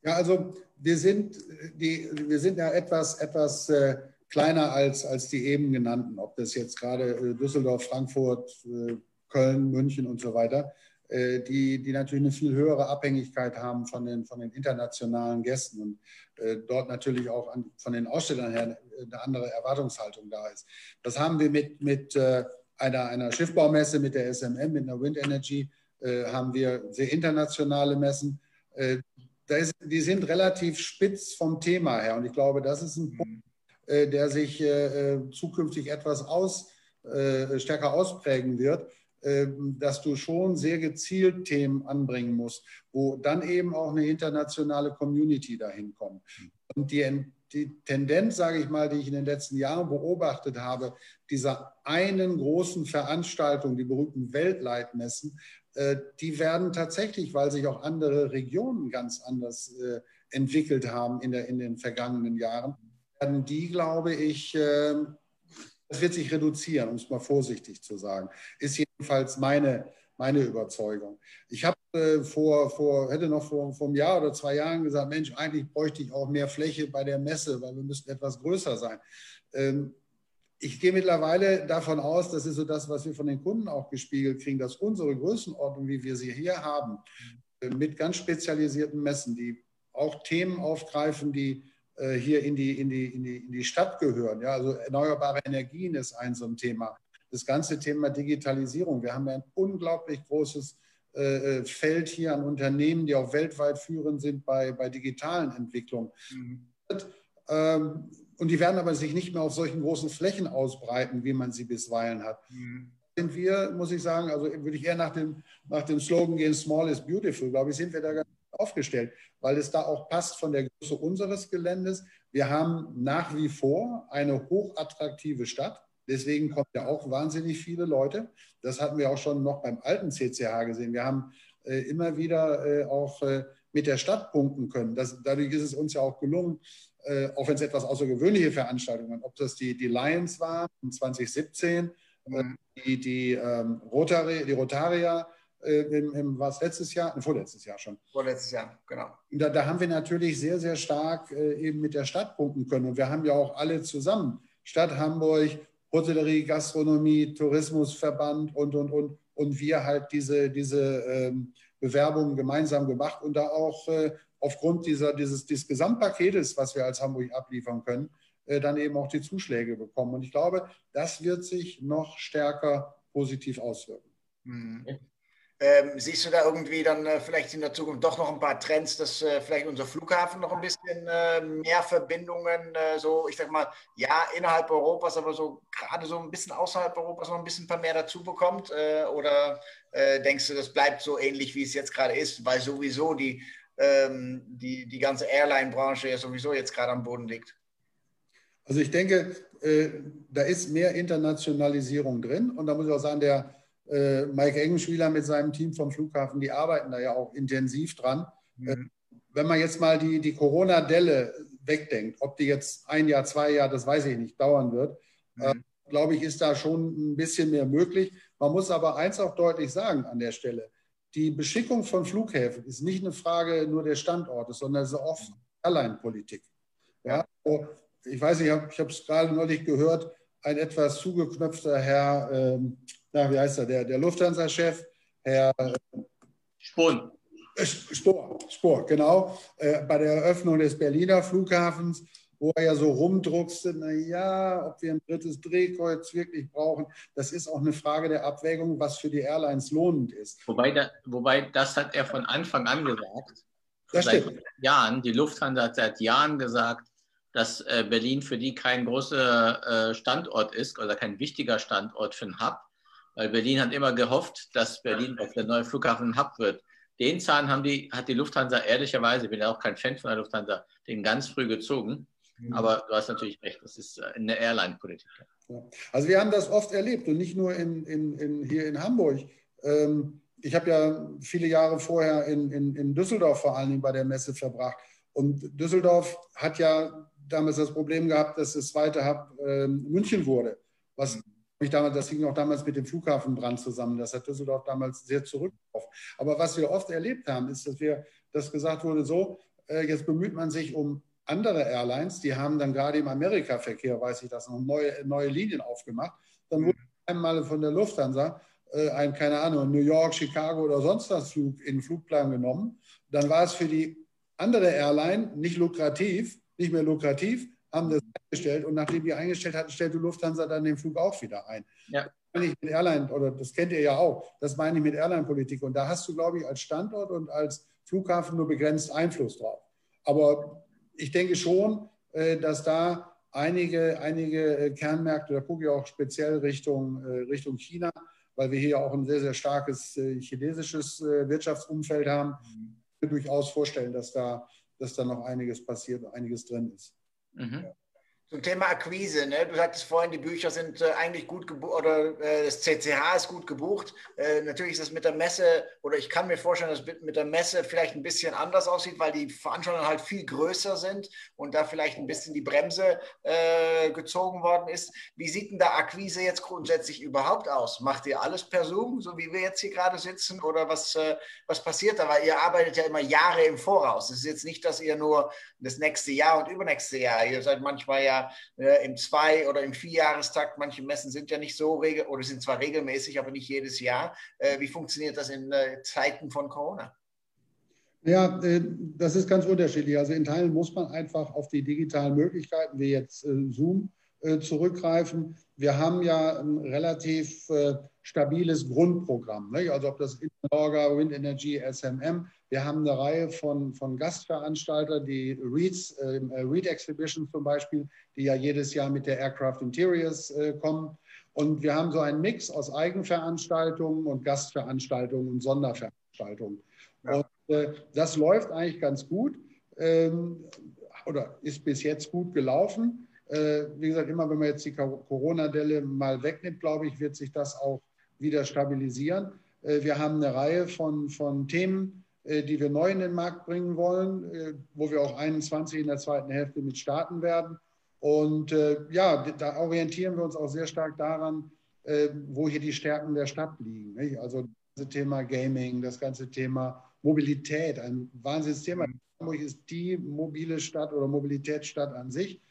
Ja, also wir sind, die, wir sind ja etwas, etwas äh, kleiner als, als die eben genannten, ob das jetzt gerade äh, Düsseldorf, Frankfurt, äh, Köln, München und so weiter, äh, die, die natürlich eine viel höhere Abhängigkeit haben von den, von den internationalen Gästen und dort natürlich auch an, von den Ausstellern her eine andere Erwartungshaltung da ist. Das haben wir mit, mit einer, einer Schiffbaumesse, mit der SMM, mit einer Wind Energy, haben wir sehr internationale Messen. Ist, die sind relativ spitz vom Thema her und ich glaube, das ist ein Punkt, der sich zukünftig etwas aus, stärker ausprägen wird dass du schon sehr gezielt Themen anbringen musst, wo dann eben auch eine internationale Community dahin kommt. Und die, die Tendenz, sage ich mal, die ich in den letzten Jahren beobachtet habe, dieser einen großen Veranstaltung, die berühmten Weltleitmessen, äh, die werden tatsächlich, weil sich auch andere Regionen ganz anders äh, entwickelt haben in, der, in den vergangenen Jahren, werden die, glaube ich, ähm, das wird sich reduzieren, um es mal vorsichtig zu sagen. Ist jedenfalls meine, meine Überzeugung. Ich habe äh, vor, vor, hätte noch vor, vor einem Jahr oder zwei Jahren gesagt, Mensch, eigentlich bräuchte ich auch mehr Fläche bei der Messe, weil wir müssten etwas größer sein. Ähm, ich gehe mittlerweile davon aus, das ist so das, was wir von den Kunden auch gespiegelt kriegen, dass unsere Größenordnung, wie wir sie hier haben, äh, mit ganz spezialisierten Messen, die auch Themen aufgreifen, die hier in die, in, die, in, die, in die Stadt gehören. Ja, also erneuerbare Energien ist ein so ein Thema. Das ganze Thema Digitalisierung. Wir haben ja ein unglaublich großes äh, äh, Feld hier an Unternehmen, die auch weltweit führend sind bei, bei digitalen Entwicklungen. Mhm. Ähm, und die werden aber sich nicht mehr auf solchen großen Flächen ausbreiten, wie man sie bisweilen hat. Mhm. Sind wir, muss ich sagen, also würde ich eher nach dem, nach dem Slogan gehen, Small is Beautiful, glaube ich, sind wir da ganz aufgestellt, weil es da auch passt von der Größe unseres Geländes. Wir haben nach wie vor eine hochattraktive Stadt. Deswegen kommen ja auch wahnsinnig viele Leute. Das hatten wir auch schon noch beim alten CCH gesehen. Wir haben äh, immer wieder äh, auch äh, mit der Stadt punkten können. Das, dadurch ist es uns ja auch gelungen, äh, auch wenn es etwas außergewöhnliche Veranstaltungen waren, ob das die, die Lions war in 2017, mhm. die, die, ähm, Rotary, die Rotaria äh, im, im, was letztes Jahr, ne, vorletztes Jahr schon. Vorletztes Jahr, genau. Da, da, haben wir natürlich sehr, sehr stark äh, eben mit der Stadt punkten können. Und wir haben ja auch alle zusammen, Stadt Hamburg, Hotellerie, Gastronomie, Tourismusverband und, und, und, und wir halt diese, diese ähm, Bewerbungen gemeinsam gemacht und da auch äh, aufgrund dieser, dieses, dieses Gesamtpaketes, was wir als Hamburg abliefern können, äh, dann eben auch die Zuschläge bekommen. Und ich glaube, das wird sich noch stärker positiv auswirken. Mhm. Ähm, siehst du da irgendwie dann äh, vielleicht in der Zukunft doch noch ein paar Trends, dass äh, vielleicht unser Flughafen noch ein bisschen äh, mehr Verbindungen, äh, so ich sag mal, ja, innerhalb Europas, aber so gerade so ein bisschen außerhalb Europas noch ein bisschen ein paar mehr dazu bekommt? Äh, oder äh, denkst du, das bleibt so ähnlich, wie es jetzt gerade ist, weil sowieso die, ähm, die, die ganze Airline-Branche ja sowieso jetzt gerade am Boden liegt? Also ich denke, da ist mehr Internationalisierung drin und da muss ich auch sagen, der äh, Mike Engenschwiler mit seinem Team vom Flughafen, die arbeiten da ja auch intensiv dran. Mhm. Äh, wenn man jetzt mal die, die Corona-Delle wegdenkt, ob die jetzt ein Jahr, zwei Jahre, das weiß ich nicht, dauern wird, mhm. äh, glaube ich, ist da schon ein bisschen mehr möglich. Man muss aber eins auch deutlich sagen an der Stelle. Die Beschickung von Flughäfen ist nicht eine Frage nur des Standortes, sondern es ist oft Airline-Politik. Ja, ich weiß nicht, ich habe es gerade neulich gehört, ein etwas zugeknöpfter Herr ähm, na, wie heißt er, der, der Lufthansa-Chef, Herr Spohn. Äh, Spohr, Spohr, genau, äh, bei der Eröffnung des Berliner Flughafens, wo er ja so rumdruckste, naja, ob wir ein drittes Drehkreuz wirklich brauchen, das ist auch eine Frage der Abwägung, was für die Airlines lohnend ist. Wobei, da, wobei das hat er von Anfang an gesagt. Das seit stimmt. Jahren, die Lufthansa hat seit Jahren gesagt, dass äh, Berlin für die kein großer Standort ist oder kein wichtiger Standort für einen Hub weil Berlin hat immer gehofft, dass Berlin auf der neue Flughafen ein Hub wird. den Zahn haben die, hat die Lufthansa ehrlicherweise, ich bin ja auch kein Fan von der Lufthansa, den ganz früh gezogen. Mhm. Aber du hast natürlich recht, das ist eine Airline-Politik. Also wir haben das oft erlebt und nicht nur in, in, in hier in Hamburg. Ähm, ich habe ja viele Jahre vorher in, in, Düsseldorf vor allen Dingen bei der Messe verbracht. Und Düsseldorf hat ja damals das Problem gehabt, dass das zweite Hub äh, München wurde. Was ich damals, das hing auch damals mit dem Flughafenbrand zusammen. Das hat Düsseldorf damals sehr zurückgeworfen. Aber was wir oft erlebt haben, ist, dass wir, dass gesagt wurde, so, äh, jetzt bemüht man sich um andere Airlines, die haben dann gerade im Amerika-Verkehr, weiß ich das, noch neue, neue Linien aufgemacht. Dann wurde einmal von der Lufthansa äh, ein, keine Ahnung, New York, Chicago oder sonst was Flug in den Flugplan genommen. Dann war es für die andere Airline nicht lukrativ, nicht mehr lukrativ, haben das eingestellt und nachdem die eingestellt hatten, stellte Lufthansa dann den Flug auch wieder ein. Ja. Das ich mit Airline, oder das kennt ihr ja auch, das meine ich mit Airline-Politik. Und da hast du, glaube ich, als Standort und als Flughafen nur begrenzt Einfluss drauf. Aber ich denke schon, äh, dass da einige, einige äh, Kernmärkte, da gucke ich auch speziell Richtung, äh, Richtung China, weil wir hier auch ein sehr, sehr starkes chinesisches Wirtschaftsumfeld haben, mhm. durchaus vorstellen, dass da, dass da noch einiges passiert und einiges drin ist. Mhm. Ja. Zum Thema Akquise, ne? du sagtest vorhin, die Bücher sind äh, eigentlich gut gebucht oder äh, das CCH ist gut gebucht. Äh, natürlich ist das mit der Messe oder ich kann mir vorstellen, dass mit der Messe vielleicht ein bisschen anders aussieht, weil die Veranstaltungen halt viel größer sind und da vielleicht ein bisschen die Bremse äh, gezogen worden ist. Wie sieht denn da Akquise jetzt grundsätzlich überhaupt aus? Macht ihr alles per Zoom, so wie wir jetzt hier gerade sitzen oder was, äh, was passiert da? Weil ihr arbeitet ja immer Jahre im Voraus. Es ist jetzt nicht, dass ihr nur das nächste Jahr und übernächste Jahr, ihr seid manchmal ja äh, im Zwei- oder im Vierjahrestakt. Manche Messen sind ja nicht so regel oder sind zwar regelmäßig, aber nicht jedes Jahr. Äh, wie funktioniert das in äh, Zeiten von Corona? Ja, äh, das ist ganz unterschiedlich. Also in Teilen muss man einfach auf die digitalen Möglichkeiten wie jetzt äh, Zoom äh, zurückgreifen. Wir haben ja ein relativ stabiles Grundprogramm. Ne? Also ob das Internorga, Wind Energy, SMM, wir haben eine Reihe von, von Gastveranstaltern, die REITs, äh, REIT Exhibition zum Beispiel, die ja jedes Jahr mit der Aircraft Interiors äh, kommen. Und wir haben so einen Mix aus Eigenveranstaltungen und Gastveranstaltungen und Sonderveranstaltungen. Ja. Und äh, das läuft eigentlich ganz gut ähm, oder ist bis jetzt gut gelaufen. Äh, wie gesagt, immer wenn man jetzt die Corona-Delle mal wegnimmt, glaube ich, wird sich das auch wieder stabilisieren. Äh, wir haben eine Reihe von, von Themen, die wir neu in den Markt bringen wollen, äh, wo wir auch 21 in der zweiten Hälfte mit starten werden. Und äh, ja, da orientieren wir uns auch sehr stark daran, wo hier die Stärken der Stadt liegen. Also das Thema Gaming, das ganze Thema Mobilität, ein wahnsinniges Thema. Hamburg ist die mobile Stadt oder Mobilitätsstadt an sich.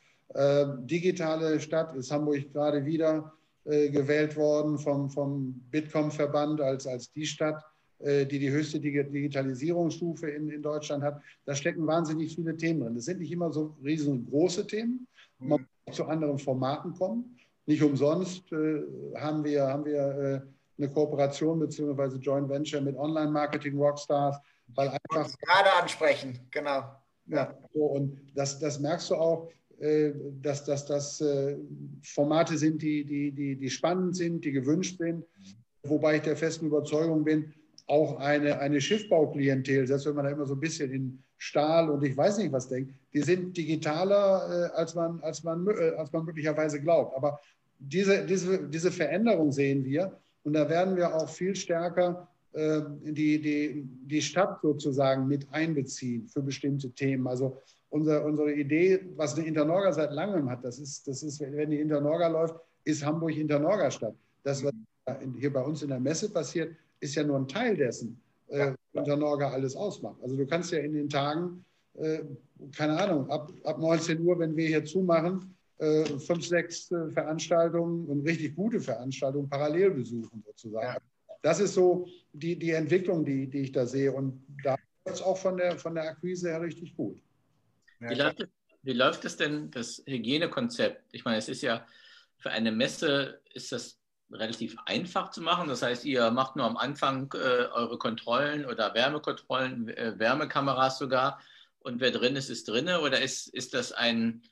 digitale Stadt ist Hamburg gerade wieder gewählt worden vom, vom Bitkom-Verband als, als die Stadt, äh, die die höchste Digitalisierungsstufe in, in Deutschland hat. Da stecken wahnsinnig viele Themen drin. Das sind nicht immer so riesengroße Themen. Man muss zu anderen Formaten kommen. Nicht umsonst äh, haben wir, haben wir äh, eine Kooperation bzw. Joint Venture mit Online-Marketing Rockstars, weil einfach. Gerade ansprechen, genau. Ja, so, und das, das merkst du auch, äh, dass das äh, Formate sind, die, die, die, die spannend sind, die gewünscht sind. Wobei ich der festen Überzeugung bin, auch eine, eine Schiffbauklientel, selbst wenn man da immer so ein bisschen in Stahl und ich weiß nicht was denkt, die sind digitaler, äh, als, man, als, man, äh, als man möglicherweise glaubt. Aber diese, diese, diese Veränderung sehen wir und da werden wir auch viel stärker äh, die, die, die Stadt sozusagen mit einbeziehen für bestimmte Themen. Also unser, unsere Idee, was eine Internorga seit langem hat, das ist, das ist, wenn die Internorga läuft, ist Hamburg Internorga-Stadt. Das, was hier bei uns in der Messe passiert, ist ja nur ein Teil dessen, äh, unter Norga alles ausmacht. Also du kannst ja in den Tagen, äh, keine Ahnung, ab, ab 19 Uhr, wenn wir hier zumachen, äh, fünf, sechs äh, Veranstaltungen und richtig gute Veranstaltungen parallel besuchen sozusagen. Ja. Das ist so die, die Entwicklung, die, die ich da sehe. Und da ist es auch von der, von der Akquise her richtig gut. Wie läuft, wie läuft es denn, das Hygienekonzept? Ich meine, es ist ja für eine Messe ist das relativ einfach zu machen. Das heißt, ihr macht nur am Anfang äh, eure Kontrollen oder Wärmekontrollen, äh, Wärmekameras sogar. Und wer drin ist, ist drin. Oder ist, ist das ein,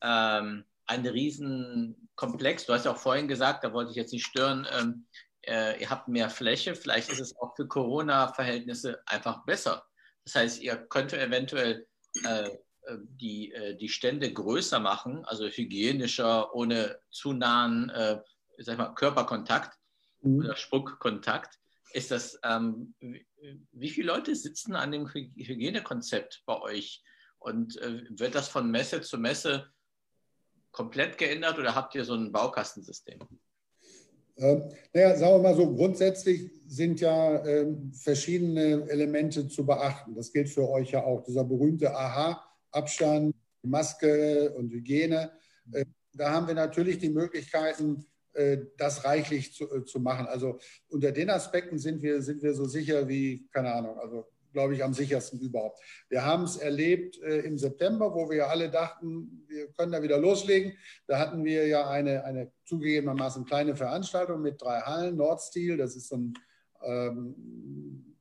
ähm, ein Riesenkomplex? Du hast ja auch vorhin gesagt, da wollte ich jetzt nicht stören, ähm, äh, ihr habt mehr Fläche, vielleicht ist es auch für Corona-Verhältnisse einfach besser. Das heißt, ihr könnt eventuell äh, äh die, äh, die Stände größer machen, also hygienischer, ohne zu nahen sag mal, Körperkontakt mhm. oder Spuckkontakt. Ist das, ähm, wie viele Leute sitzen an dem Hygienekonzept bei euch? Und äh, wird das von Messe zu Messe komplett geändert oder habt ihr so ein Baukastensystem? Ähm, naja, sagen wir mal so, grundsätzlich sind ja ähm, verschiedene Elemente zu beachten. Das gilt für euch ja auch. Dieser berühmte Aha, Abstand, Maske und Hygiene. Äh, da haben wir natürlich die Möglichkeiten, das reichlich zu, äh, zu machen. Also unter den Aspekten sind wir, sind wir so sicher wie, keine Ahnung, also glaube ich, am sichersten überhaupt. Wir haben es erlebt äh, im September, wo wir alle dachten, wir können da wieder loslegen. Da hatten wir ja eine, eine zugegebenermaßen kleine Veranstaltung mit drei Hallen, Nordstil, das ist so ein ähm,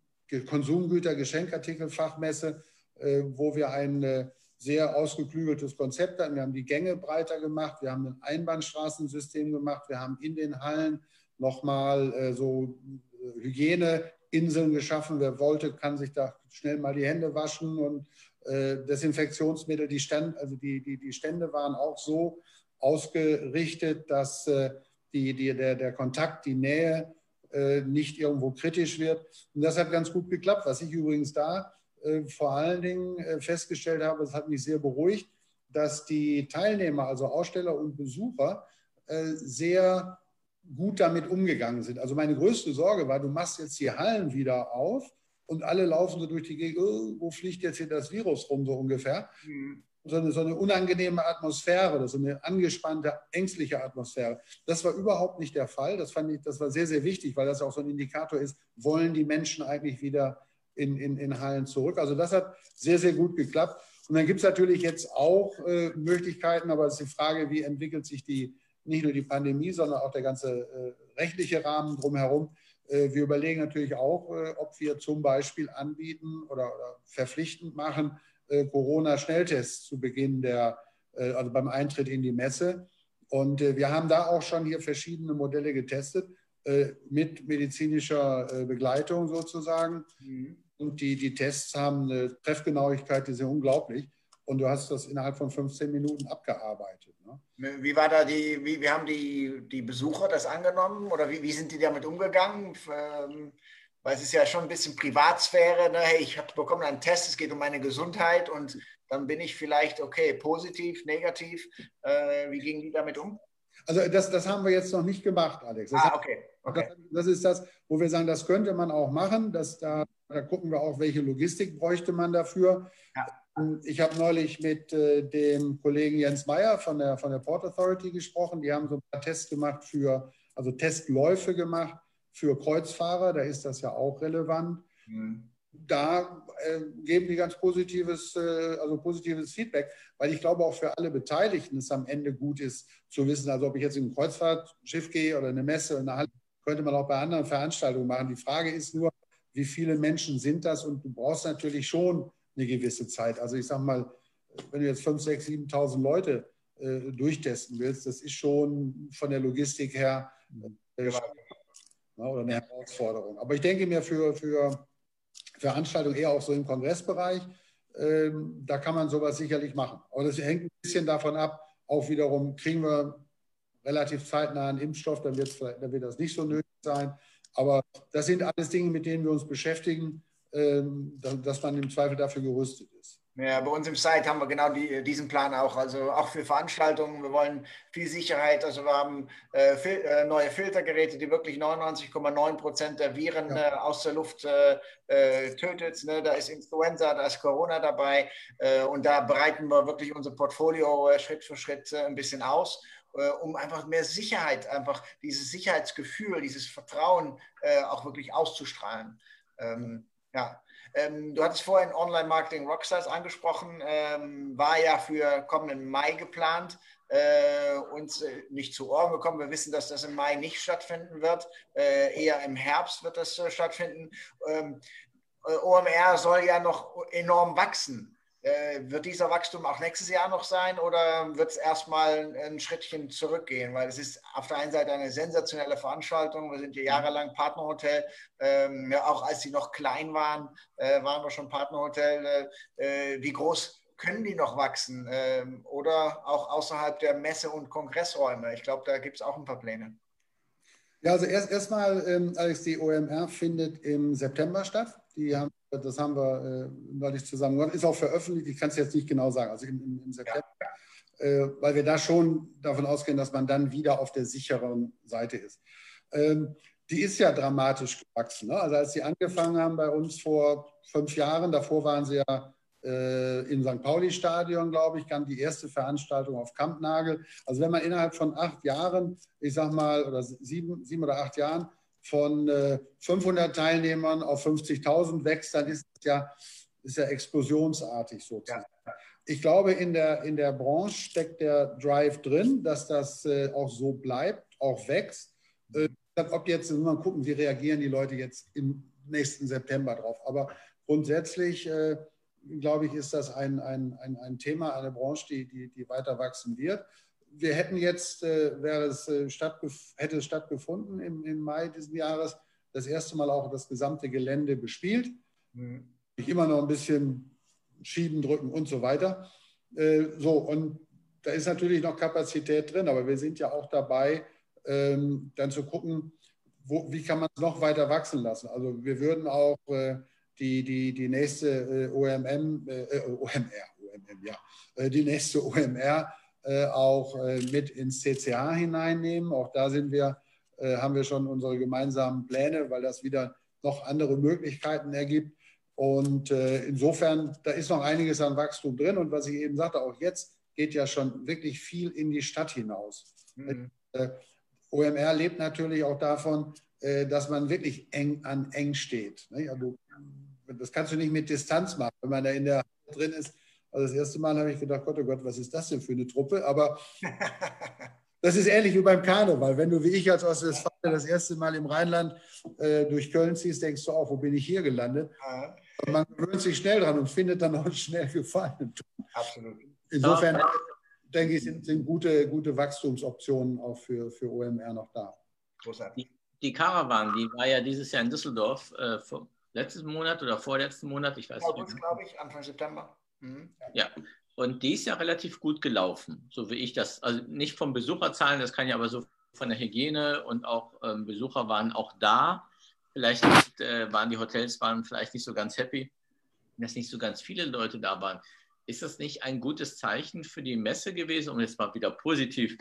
Konsumgüter, Geschenkartikelfachmesse, äh, wo wir ein äh, sehr ausgeklügeltes Konzept hatten. Wir haben die Gänge breiter gemacht, wir haben ein Einbahnstraßensystem gemacht, wir haben in den Hallen nochmal äh, so äh, Hygiene Inseln geschaffen. Wer wollte, kann sich da schnell mal die Hände waschen und äh, Desinfektionsmittel. Die, Stand, also die, die, die Stände waren auch so ausgerichtet, dass äh, die, die, der, der Kontakt, die Nähe äh, nicht irgendwo kritisch wird. Und das hat ganz gut geklappt. Was ich übrigens da äh, vor allen Dingen äh, festgestellt habe, das hat mich sehr beruhigt, dass die Teilnehmer, also Aussteller und Besucher, äh, sehr gut damit umgegangen sind. Also meine größte Sorge war, du machst jetzt die Hallen wieder auf und alle laufen so durch die Gegend, oh, wo fliegt jetzt hier das Virus rum, so ungefähr. Mhm. So, eine, so eine unangenehme Atmosphäre, so eine angespannte, ängstliche Atmosphäre. Das war überhaupt nicht der Fall. Das fand ich, das war sehr, sehr wichtig, weil das auch so ein Indikator ist, wollen die Menschen eigentlich wieder in, in, in Hallen zurück. Also das hat sehr, sehr gut geklappt. Und dann gibt es natürlich jetzt auch äh, Möglichkeiten, aber es ist die Frage, wie entwickelt sich die, nicht nur die Pandemie, sondern auch der ganze äh, rechtliche Rahmen drumherum. Äh, wir überlegen natürlich auch, äh, ob wir zum Beispiel anbieten oder, oder verpflichtend machen, äh, Corona-Schnelltests zu Beginn der, äh, also beim Eintritt in die Messe. Und wir haben da auch schon hier verschiedene Modelle getestet mit medizinischer Begleitung sozusagen. Mhm. Und die, die Tests haben eine Treffgenauigkeit, die ist ja unglaublich. Und du hast das innerhalb von 15 Minuten abgearbeitet. Wie war da die, wie, wie haben die, die Besucher das angenommen oder wie, wie sind die damit umgegangen? Ähm, weil es ist ja schon ein bisschen Privatsphäre. Ne? Hey, ich habe bekommen einen Test, es geht um meine Gesundheit und dann bin ich vielleicht, okay, positiv, negativ. Äh, wie gingen die damit um? Also das, das haben wir jetzt noch nicht gemacht, Alex. Das ah, okay. okay. Das, das, ist das, wo wir sagen, das könnte man auch machen. Das, da, da gucken wir auch, welche Logistik bräuchte man dafür. Ja. Ich habe neulich mit äh, dem Kollegen Jens Meyer von der, von der Port Authority gesprochen. Die haben so ein paar Tests gemacht für, also Testläufe gemacht für Kreuzfahrer. Da ist das ja auch relevant. Mhm. Da äh, geben die ganz positives, äh, also positives Feedback, weil ich glaube auch für alle Beteiligten es am Ende gut ist zu wissen, also ob ich jetzt in ein Kreuzfahrtschiff gehe oder eine Messe in eine Halle, könnte man auch bei anderen Veranstaltungen machen. Die Frage ist nur, wie viele Menschen sind das? Und du brauchst natürlich schon eine gewisse Zeit. Also ich sage mal, wenn du jetzt 5, 6, 7.000 Leute äh, durchtesten willst, das ist schon von der Logistik her äh, oder eine Herausforderung. Aber ich denke mir für, für Veranstaltungen eher auch so im Kongressbereich, äh, da kann man sowas sicherlich machen. Aber das hängt ein bisschen davon ab, auch wiederum kriegen wir relativ zeitnah einen Impfstoff, dann, dann wird das nicht so nötig sein. Aber das sind alles Dinge, mit denen wir uns beschäftigen. Ähm, dass man im Zweifel dafür gerüstet ist. Ja, bei uns im Site haben wir genau die, diesen Plan auch, also auch für Veranstaltungen. Wir wollen viel Sicherheit, also wir haben äh, fil äh, neue Filtergeräte, die wirklich 99,9 Prozent der Viren ja. äh, aus der Luft äh, äh, tötet. Ne? Da ist Influenza, da ist Corona dabei äh, und da bereiten wir wirklich unser Portfolio Schritt für Schritt ein bisschen aus um einfach mehr Sicherheit, einfach dieses Sicherheitsgefühl, dieses Vertrauen auch wirklich auszustrahlen. Ähm, ja, ähm, du hattest vorhin Online-Marketing Rockstars angesprochen, ähm, war ja für kommenden Mai geplant, äh, uns äh, nicht zu Ohren gekommen. Wir wissen, dass das im Mai nicht stattfinden wird, äh, eher im Herbst wird das äh, stattfinden. Ähm, äh, OMR soll ja noch enorm wachsen. Äh, wird dieser Wachstum auch nächstes Jahr noch sein oder wird es erstmal ein Schrittchen zurückgehen? Weil es ist auf der einen Seite eine sensationelle Veranstaltung. Wir sind ja jahrelang Partnerhotel. Ähm, ja, auch als sie noch klein waren, äh, waren wir schon Partnerhotel. Äh, äh wie groß können die noch wachsen? Ähm, oder auch außerhalb der Messe- und Kongressräume? Ich glaube, da gibt es auch ein paar Pläne. Ja, also erst erstmal, ähm, Alex, die OMR findet im September statt. Die haben das haben wir äh, neulich zusammen gemacht. Ist auch veröffentlicht. Ich kann es jetzt nicht genau sagen. Also im, im, September. Ja. Äh, weil wir da schon davon ausgehen, dass man dann wieder auf der sicheren Seite ist. Ähm, die ist ja dramatisch gewachsen. Ne? Also als sie angefangen haben bei uns vor fünf Jahren, davor waren sie ja äh, im St. Pauli-Stadion, glaube ich, kam die erste Veranstaltung auf Kampnagel. Also wenn man innerhalb von acht Jahren, ich sag mal, oder sieben, sieben oder acht Jahren von 500 äh, Teilnehmern auf 50.000 wächst, dann ist es ja, ist ja explosionsartig sozusagen. Ja. Ich glaube, in der, in der Branche steckt der Drive drin, dass das äh, auch so bleibt, auch wächst. Äh, ob jetzt, man gucken, wie reagieren die Leute jetzt im nächsten September drauf. Aber grundsätzlich, glaube ich, ist das ein, ein, ein, ein Thema, eine Branche, die, die, die weiter wachsen wird wir hätten jetzt, äh, wäre es äh, stattgef hätte es stattgefunden im, im Mai dieses Jahres, das erste Mal auch das gesamte Gelände bespielt. Mhm. Ich immer noch ein bisschen schieben, drücken und so weiter. Äh, so, und da ist natürlich noch Kapazität drin, aber wir sind ja auch dabei, ähm, dann zu gucken, wo, wie kann man es noch weiter wachsen lassen. Also wir würden auch äh, die, die, die nächste äh, OMM, äh, OMR, OMM, ja, die nächste OMR äh, auch äh, mit ins CCA hineinnehmen. Auch da sind wir, äh, haben wir schon unsere gemeinsamen Pläne, weil das wieder noch andere Möglichkeiten ergibt. Und insofern, da ist noch einiges an Wachstum drin. Und was ich eben sagte, auch jetzt geht ja schon wirklich viel in die Stadt hinaus. Mhm. OMR lebt natürlich auch davon, dass man wirklich eng an eng steht. Also, das kannst du nicht mit Distanz machen. Wenn man da in der drin ist, also das erste Mal habe ich gedacht, Gott, oh Gott, was ist das denn für eine Truppe? Aber das ist ähnlich wie beim Karneval. Wenn du wie ich als Ostwestfalen das erste Mal im Rheinland äh, durch Köln ziehst, denkst du auch, wo bin ich hier gelandet? Ja. Man gewöhnt sich schnell dran und findet dann auch schnell Gefallen. Absolut. Insofern ja. denke ich, sind, sind gute, gute Wachstumsoptionen auch für, für OMR noch da. Großartig. Die, Caravan, die war ja dieses Jahr in Düsseldorf, äh, letzten Monat oder vorletzten Monat, ich weiß August, nicht. glaube ich, Anfang September. Mhm. Ja, und die ist ja relativ gut gelaufen, so wie ich das, also nicht vom Besucherzahlen, das kann ja aber so von der Hygiene und auch ähm, Besucher waren auch da. Vielleicht nicht, äh, waren die Hotels waren vielleicht nicht so ganz happy, dass nicht so ganz viele Leute da waren. Ist das nicht ein gutes Zeichen für die Messe gewesen, um jetzt mal wieder positiv?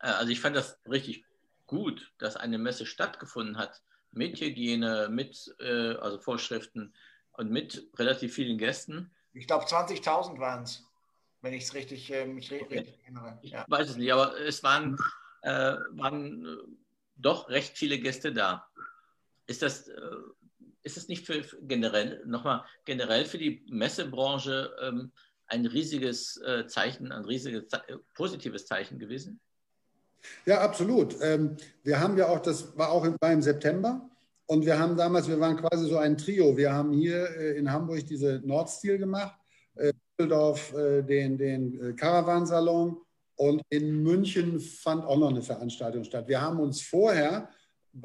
Äh, also ich fand das richtig gut, dass eine Messe stattgefunden hat mit Hygiene, mit äh, also Vorschriften und mit relativ vielen Gästen. Ich glaube, 20.000 waren es, wenn ich es richtig, äh, mich richtig erinnere. Ja. Ich weiß es nicht, aber es waren, äh, waren äh, doch recht viele Gäste da. Ist das, äh, ist das nicht für, für generell, nochmal generell für die Messebranche ähm, ein riesiges äh, Zeichen, ein riesiges äh, positives Zeichen gewesen? Ja, absolut. Ähm, wir haben ja auch, das war auch im, war im September, und wir haben damals, wir waren quasi so ein Trio. Wir haben hier äh, in Hamburg diese Nordstil gemacht, äh, Düsseldorf äh, den, den Caravansalon und in München fand auch noch eine Veranstaltung statt. Wir haben uns vorher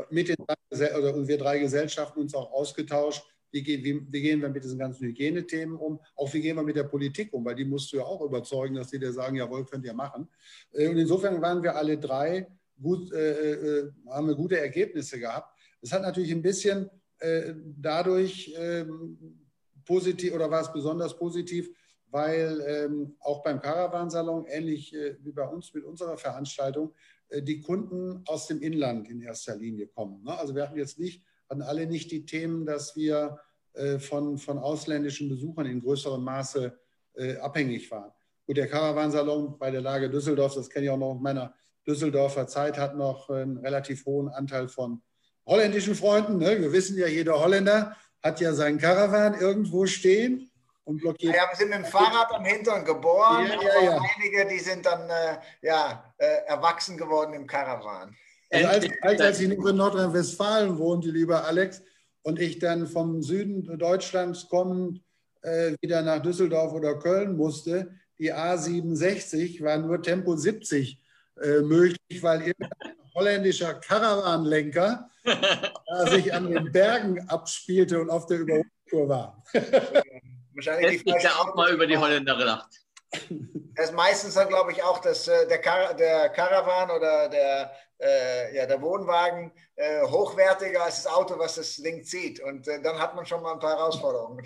mit den oder wir drei Gesellschaften uns auch ausgetauscht, wie, wie, wie, gehen wir mit diesen ganzen Hygienethemen um, auch wie gehen wir mit der Politik um, weil die musst du ja auch überzeugen, dass die dir sagen, jawohl, könnt ihr machen. Und insofern waren wir alle drei gut, äh, haben wir gute Ergebnisse gehabt. Es hat natürlich ein bisschen äh, dadurch ähm, positiv oder war es besonders positiv, weil ähm, auch beim Caravansalon, ähnlich äh, wie bei uns mit unserer Veranstaltung, äh, die Kunden aus dem Inland in erster Linie kommen. Ne? Also wir hatten jetzt nicht, hatten alle nicht die Themen, dass wir äh, von, von ausländischen Besuchern in größerem Maße äh, abhängig waren. Gut, der Caravansalon bei der Lage Düsseldorf, das kenne ich auch noch aus meiner Düsseldorfer Zeit, hat noch einen relativ hohen Anteil von holländischen Freunden. Ne? Wir wissen ja, jeder Holländer hat ja seinen Caravan irgendwo stehen und blockiert. Ja, wir sind mit dem Fahrrad am Hintern geboren, ja, ja, ja. einige, die sind dann äh, ja, äh, erwachsen geworden im Caravan. Also als, als, als ich in Nordrhein-Westfalen wohnte, lieber Alex, und ich dann vom Süden Deutschlands kommend äh, wieder nach Düsseldorf oder Köln musste. Die A67 war nur Tempo 70 äh, möglich, weil irgendein holländischer Karawanlenker sich an den Bergen abspielte und auf der Überholtour war. Wahrscheinlich die ja auch mal über die Holländer gedacht. Das ist meistens dann, glaube ich, auch, dass äh, der, Kar der Caravan oder der, äh, ja, der Wohnwagen äh, hochwertiger als das Auto, was das Ding zieht. Und äh, dann hat man schon mal ein paar Herausforderungen.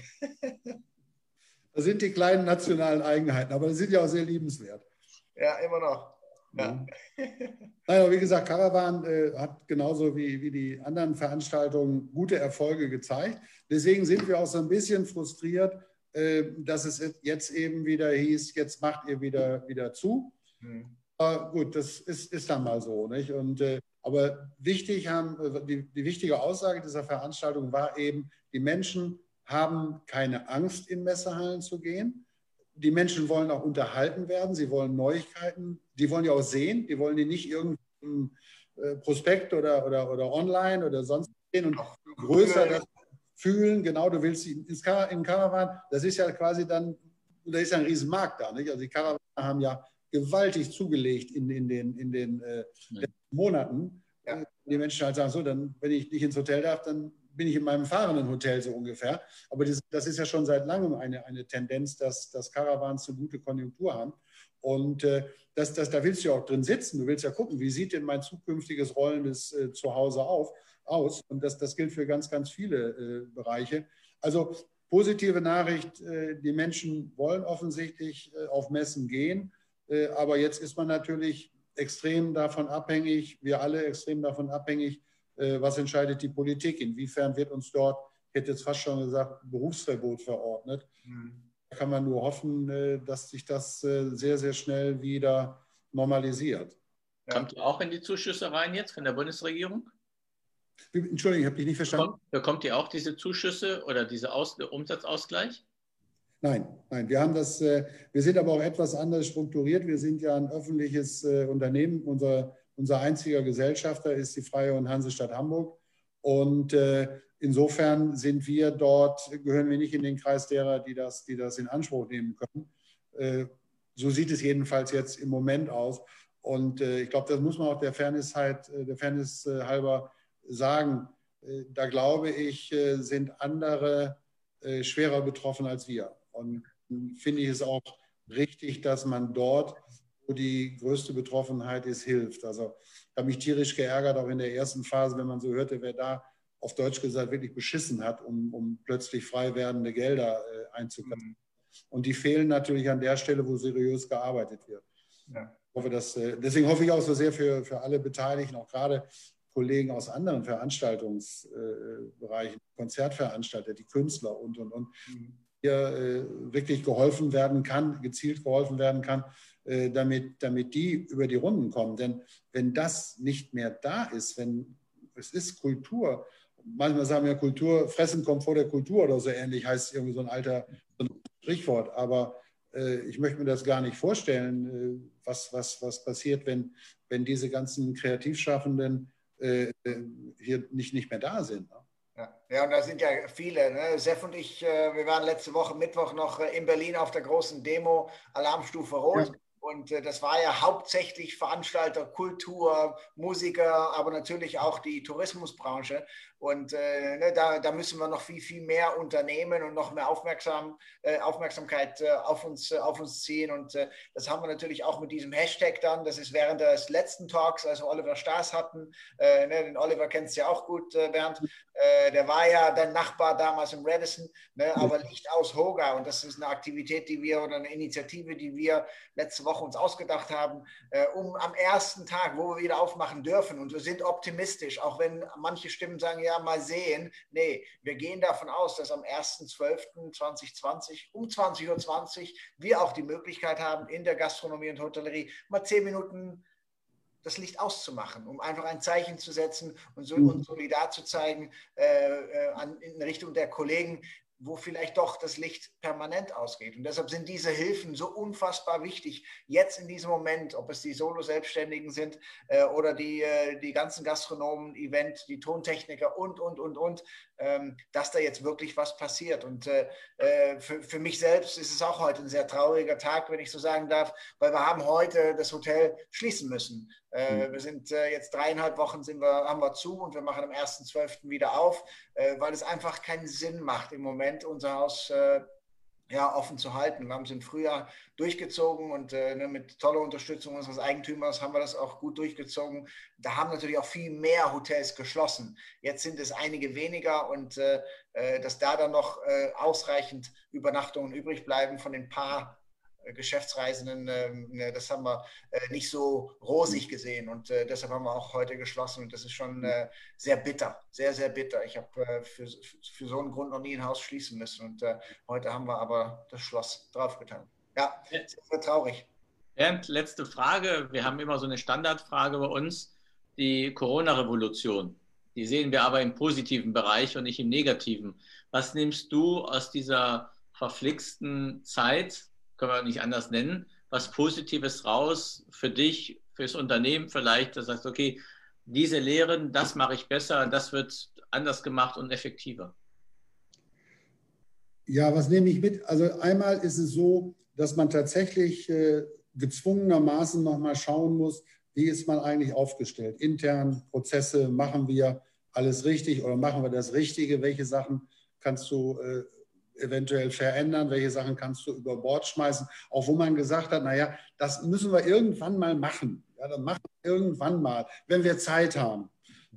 Das sind die kleinen nationalen Eigenheiten, aber die sind ja auch sehr liebenswert. Ja, immer noch. Ja. Nein, aber wie gesagt, Caravan äh, hat genauso wie, wie die anderen Veranstaltungen gute Erfolge gezeigt. Deswegen sind wir auch so ein bisschen frustriert, äh, dass es jetzt eben wieder hieß, jetzt macht ihr wieder, wieder zu. Mhm. Aber gut, das ist, ist dann mal so. Nicht? Und, äh, aber wichtig haben, die, die wichtige Aussage dieser Veranstaltung war eben, die Menschen haben keine Angst, in Messehallen zu gehen. Die Menschen wollen auch unterhalten werden, sie wollen Neuigkeiten, die wollen ja auch sehen, die wollen die nicht irgendein Prospekt oder, oder, oder online oder sonst sehen und größer das fühlen, genau, du willst ins Car in Caravan, das ist ja quasi dann, da ist ja ein Riesenmarkt da, nicht? Also die Caravaner haben ja gewaltig zugelegt in, in den, in den äh, Monaten. Ja. Die Menschen halt sagen, so, dann, wenn ich nicht ins Hotel darf, dann bin ich in meinem fahrenden Hotel so ungefähr. Aber das, das ist ja schon seit langem eine, eine Tendenz, dass, dass Caravans eine gute Konjunktur haben. Und äh, das, das, da willst du ja auch drin sitzen. Du willst ja gucken, wie sieht denn mein zukünftiges rollendes äh, Zuhause auf aus. Und das, das gilt für ganz, ganz viele äh, Bereiche. Also positive Nachricht, äh, die Menschen wollen offensichtlich äh, auf Messen gehen. Äh, aber jetzt ist man natürlich extrem davon abhängig, wir alle extrem davon abhängig, was entscheidet die Politik. Inwiefern wird uns dort, ich hätte jetzt fast schon gesagt, Berufsverbot verordnet. Mhm. Da kann man nur hoffen, äh, dass sich das sehr, sehr schnell wieder normalisiert. Kommt ihr auch in die Zuschüsse rein jetzt von der Bundesregierung? Entschuldigung, ich habe dich nicht verstanden. Bekommt, ihr auch diese Zuschüsse oder diesen Umsatzausgleich? Nein, nein, wir haben das, äh, wir sind aber auch etwas anders strukturiert. Wir sind ja ein öffentliches äh, Unternehmen. Unser, unser einziger Gesellschafter ist die Freie und Hansestadt Hamburg. Und äh, insofern sind wir dort, gehören wir nicht in den Kreis derer, die das, die das in Anspruch nehmen können. So sieht es jedenfalls jetzt im Moment aus. Und ich glaube, das muss man auch der Fairness, halt, der Fairness halber sagen, äh, da glaube ich, äh, sind andere äh, schwerer betroffen als wir. Und finde ich es auch richtig, dass man dort, wo die größte Betroffenheit ist, hilft. Also ich habe mich tierisch geärgert, auch in der ersten Phase, wenn man so hörte, wer da auf Deutsch gesagt wirklich beschissen hat, um, um plötzlich frei werdende Gelder äh, einzukassieren. Mhm. Und die fehlen natürlich an der Stelle, wo seriös gearbeitet wird. Ja. Hoffe, dass, deswegen hoffe ich auch so sehr für, für alle Beteiligten, auch gerade Kollegen aus anderen Veranstaltungsbereichen, Konzertveranstalter, die Künstler und, und, und, mhm. hier äh, wirklich geholfen werden kann, gezielt geholfen werden kann, äh, damit, damit die über die Runden kommen. Denn wenn das nicht mehr da ist, wenn es ist Kultur, manchmal sagen wir Kultur, Fressen kommt vor der Kultur oder so ähnlich, heißt irgendwie so ein alter so ein Sprichwort, aber äh, ich möchte mir das gar nicht vorstellen, was, was, was passiert, wenn, wenn diese ganzen Kreativschaffenden äh, hier nicht, nicht mehr da sind. Ne? Ja. und da sind ja viele. Ne? Seff und ich, äh, wir waren letzte Woche Mittwoch noch äh, in Berlin auf der großen Demo Alarmstufe Rot. Ja. Und äh, das war ja hauptsächlich Veranstalter, Kultur, Musiker, aber natürlich auch die Tourismusbranche. Und äh, ne, da, da, müssen wir noch viel, viel mehr unternehmen und noch mehr Aufmerksam, äh, Aufmerksamkeit äh, auf, uns, äh, auf uns ziehen. Und äh, das haben wir natürlich auch mit diesem Hashtag dann. Das ist während des letzten Talks, als wir Oliver Staas hatten. Ne, den Oliver kennst du ja auch gut, Bernd. der war ja dein Nachbar damals im Radisson, ne, aber Licht aus Hoga. Und das ist eine Aktivität, die wir oder eine Initiative, die wir letzte Woche uns ausgedacht haben, um am ersten Tag, wo wir wieder aufmachen dürfen. Und wir sind optimistisch, auch wenn manche Stimmen sagen, ja, ja mal sehen. Nee, wir gehen davon aus, dass am 1.12.2020 um 20.20 Uhr 20 wir auch die Möglichkeit haben, in der Gastronomie und Hotellerie mal zehn Minuten das Licht auszumachen, um einfach ein Zeichen zu setzen und, so, und solidar zu zeigen, äh, äh an, in Richtung der Kollegen, wo vielleicht doch das Licht permanent ausgeht. Und deshalb sind diese Hilfen so unfassbar wichtig, jetzt in diesem Moment, ob es die Solo-Selbstständigen sind äh, oder die, äh, die ganzen Gastronomen, Event, die Tontechniker und, und, und, und, ähm, dass da jetzt wirklich was passiert. Und äh, äh, für, für mich selbst ist es auch heute ein sehr trauriger Tag, wenn ich so sagen darf, weil wir haben heute das Hotel schließen müssen. Äh, mhm. Wir sind äh, jetzt dreieinhalb Wochen sind wir, haben wir zu und wir machen am 1.12. wieder auf, äh, weil es einfach keinen Sinn macht im Moment, unser Haus äh, ja, offen zu halten. Wir haben es im Frühjahr durchgezogen und äh, ne, mit toller Unterstützung unseres Eigentümers haben wir das auch gut durchgezogen. Da haben natürlich auch viel mehr Hotels geschlossen. Jetzt sind es einige weniger und äh, dass da dann noch ausreichend Übernachtungen übrig bleiben von den paar Geschäftsreisenden, ähm, ne, das haben wir äh, nicht so rosig gesehen und äh, deshalb haben wir auch heute geschlossen und das ist schon äh, sehr bitter, sehr, sehr bitter. Ich habe für, für so einen Grund noch nie ein Haus schließen müssen und heute haben wir aber das Schloss draufgetan. Ja, sehr, sehr traurig. Bernd, letzte Frage. Wir haben immer so eine Standardfrage bei uns, die Corona-Revolution. Die sehen wir aber im positiven Bereich und nicht im negativen. Was nimmst du aus dieser verflixten Zeit können wir nicht anders nennen, was Positives raus für dich, fürs Unternehmen vielleicht, das heißt, okay, diese Lehren, das mache ich besser, das wird anders gemacht und effektiver. Ja, was nehme ich mit? Also einmal ist es so, dass man tatsächlich äh, gezwungenermaßen nochmal schauen muss, wie ist man eigentlich aufgestellt? Intern, Prozesse, machen wir alles richtig oder machen wir das Richtige? Welche Sachen kannst du äh, eventuell verändern, welche Sachen kannst du über Bord schmeißen, auch wo man gesagt hat, naja, das müssen wir irgendwann mal machen. Ja, dann machen wir irgendwann mal, wenn wir Zeit haben.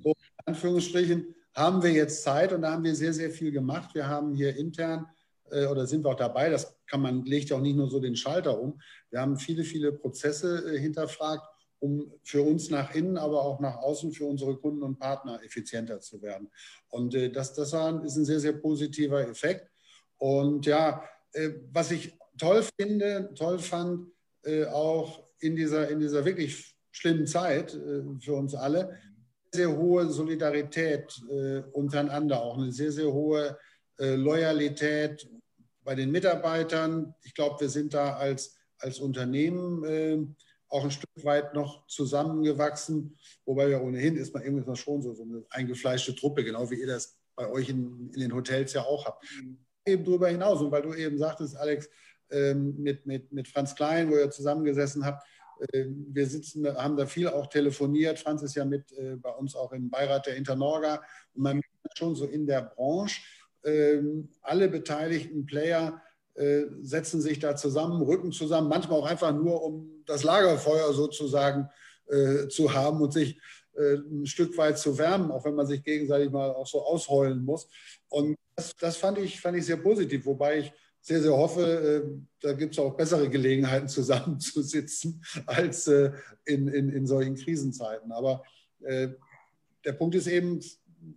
So, in Anführungsstrichen haben wir jetzt Zeit und da haben wir sehr, sehr viel gemacht. Wir haben hier intern äh, oder sind wir auch dabei, das kann man, legt ja auch nicht nur so den Schalter um. Wir haben viele, viele Prozesse äh, hinterfragt, um für uns nach innen, aber auch nach außen für unsere Kunden und Partner effizienter zu werden. Und äh, das, das war, ist ein sehr, sehr positiver Effekt. Und ja, äh, was ich toll finde, toll fand, äh, auch in dieser, in dieser wirklich schlimmen Zeit äh, für uns alle, sehr hohe Solidarität untereinander, auch eine sehr, sehr hohe Loyalität bei den Mitarbeitern. Ich glaube, wir sind da als, als Unternehmen auch ein Stück weit noch zusammengewachsen, wobei ja ohnehin ist man irgendwie schon so, so eine eingefleischte Truppe, genau wie ihr das bei euch in, in den Hotels ja auch habt. Eben darüber hinaus. Und weil du eben sagtest, Alex, ähm, mit, mit, mit Franz Klein, wo ihr zusammengesessen habt, äh, wir sitzen, haben da viel auch telefoniert. Franz ist ja mit äh, bei uns auch im Beirat der Internorga. Und man merkt schon so in der Branche, ähm, alle beteiligten Player äh, setzen sich da zusammen, rücken zusammen, manchmal auch einfach nur, um das Lagerfeuer sozusagen zu haben und sich ein Stück weit zu wärmen, auch wenn man sich gegenseitig mal auch so ausheulen muss. Und das, das fand, ich, fand ich sehr positiv, wobei ich sehr, sehr hoffe, äh, da gibt es auch bessere Gelegenheiten zusammenzusitzen als äh, in, in, in solchen Krisenzeiten. Aber äh, der Punkt ist eben,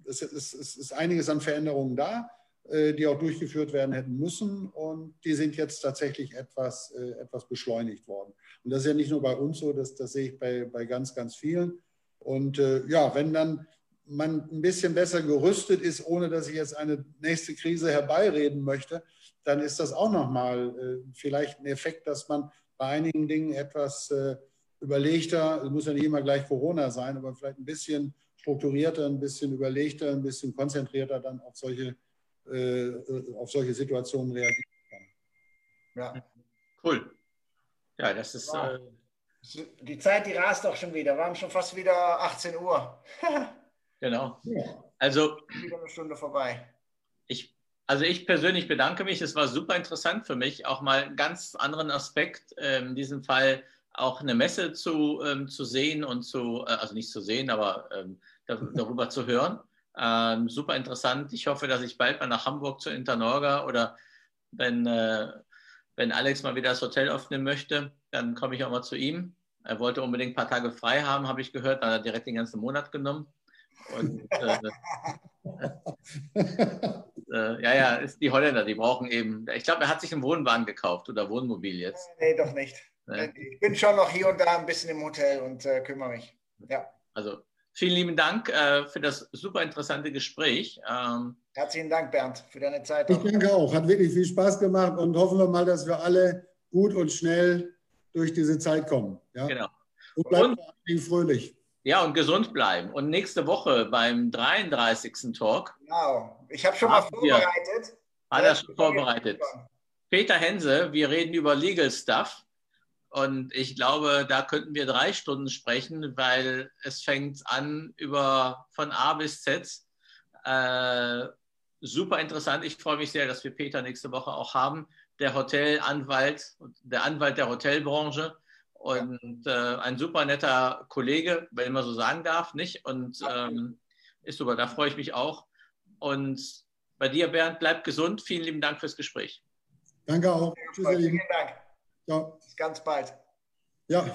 es, es, es ist einiges an Veränderungen da, die auch durchgeführt werden hätten müssen. Und die sind jetzt tatsächlich etwas, etwas beschleunigt worden. Und das ist ja nicht nur bei uns so, das, das sehe ich bei, bei ganz, ganz vielen. Und ja, wenn dann man ein bisschen besser gerüstet ist, ohne dass ich jetzt eine nächste Krise herbeireden möchte, dann ist das auch nochmal äh, vielleicht ein Effekt, dass man bei einigen Dingen etwas äh, überlegter, es muss ja nicht immer gleich Corona sein, aber vielleicht ein bisschen strukturierter, ein bisschen überlegter, ein bisschen konzentrierter dann auf solche, äh, auf solche Situationen reagieren kann. Ja, cool. Ja, das ist. Wow. Die Zeit, die rast doch schon wieder. Wir haben schon fast wieder 18 Uhr. Genau. Also. Wieder eine Stunde vorbei. Ich, also ich persönlich bedanke mich. Es war super interessant für mich, auch mal einen ganz anderen Aspekt, ähm, in diesem Fall auch eine Messe zu, ähm, zu sehen und zu, äh, also nicht zu sehen, aber ähm, darüber zu hören. Ähm, super interessant. Ich hoffe, dass ich bald mal nach Hamburg zu Internorga oder wenn, äh, wenn Alex mal wieder das Hotel öffnen möchte, dann komme ich auch mal zu ihm. Er wollte unbedingt ein paar Tage frei haben, habe ich gehört. Dann hat er direkt den ganzen Monat genommen. Und, äh, äh, ja, ja, ist die Holländer, die brauchen eben. Ich glaube, er hat sich einen Wohnwagen gekauft oder Wohnmobil jetzt. Nee, doch nicht. Nee. Ich bin schon noch hier und da ein bisschen im Hotel und äh, kümmere mich. Ja. Also Vielen lieben Dank äh, für das super interessante Gespräch. Ähm, Herzlichen Dank, Bernd, für deine Zeit. Ich danke auch. Hat wirklich viel Spaß gemacht und hoffen wir mal, dass wir alle gut und schnell durch diese Zeit kommen. Ja? Genau. Und bleiben fröhlich. Ja, und gesund bleiben. Und nächste Woche beim 33. Talk. Genau. Ich habe schon mal vorbereitet. Hat er schon vorbereitet. Peter Hense, wir reden über Legal Stuff. Und ich glaube, da könnten wir drei Stunden sprechen, weil es fängt an über von A bis Z. Äh, super interessant. Ich freue mich sehr, dass wir Peter nächste Woche auch haben. Der Hotelanwalt, der Anwalt der Hotelbranche und ja. äh, ein super netter Kollege, wenn man so sagen darf, nicht? Und ähm, ist super, da freue ich mich auch. Und bei dir, Bernd, bleib gesund. Vielen lieben Dank fürs Gespräch. Danke auch. Tschüss, Vielen Dank. Ja. Bis ganz bald. Ja.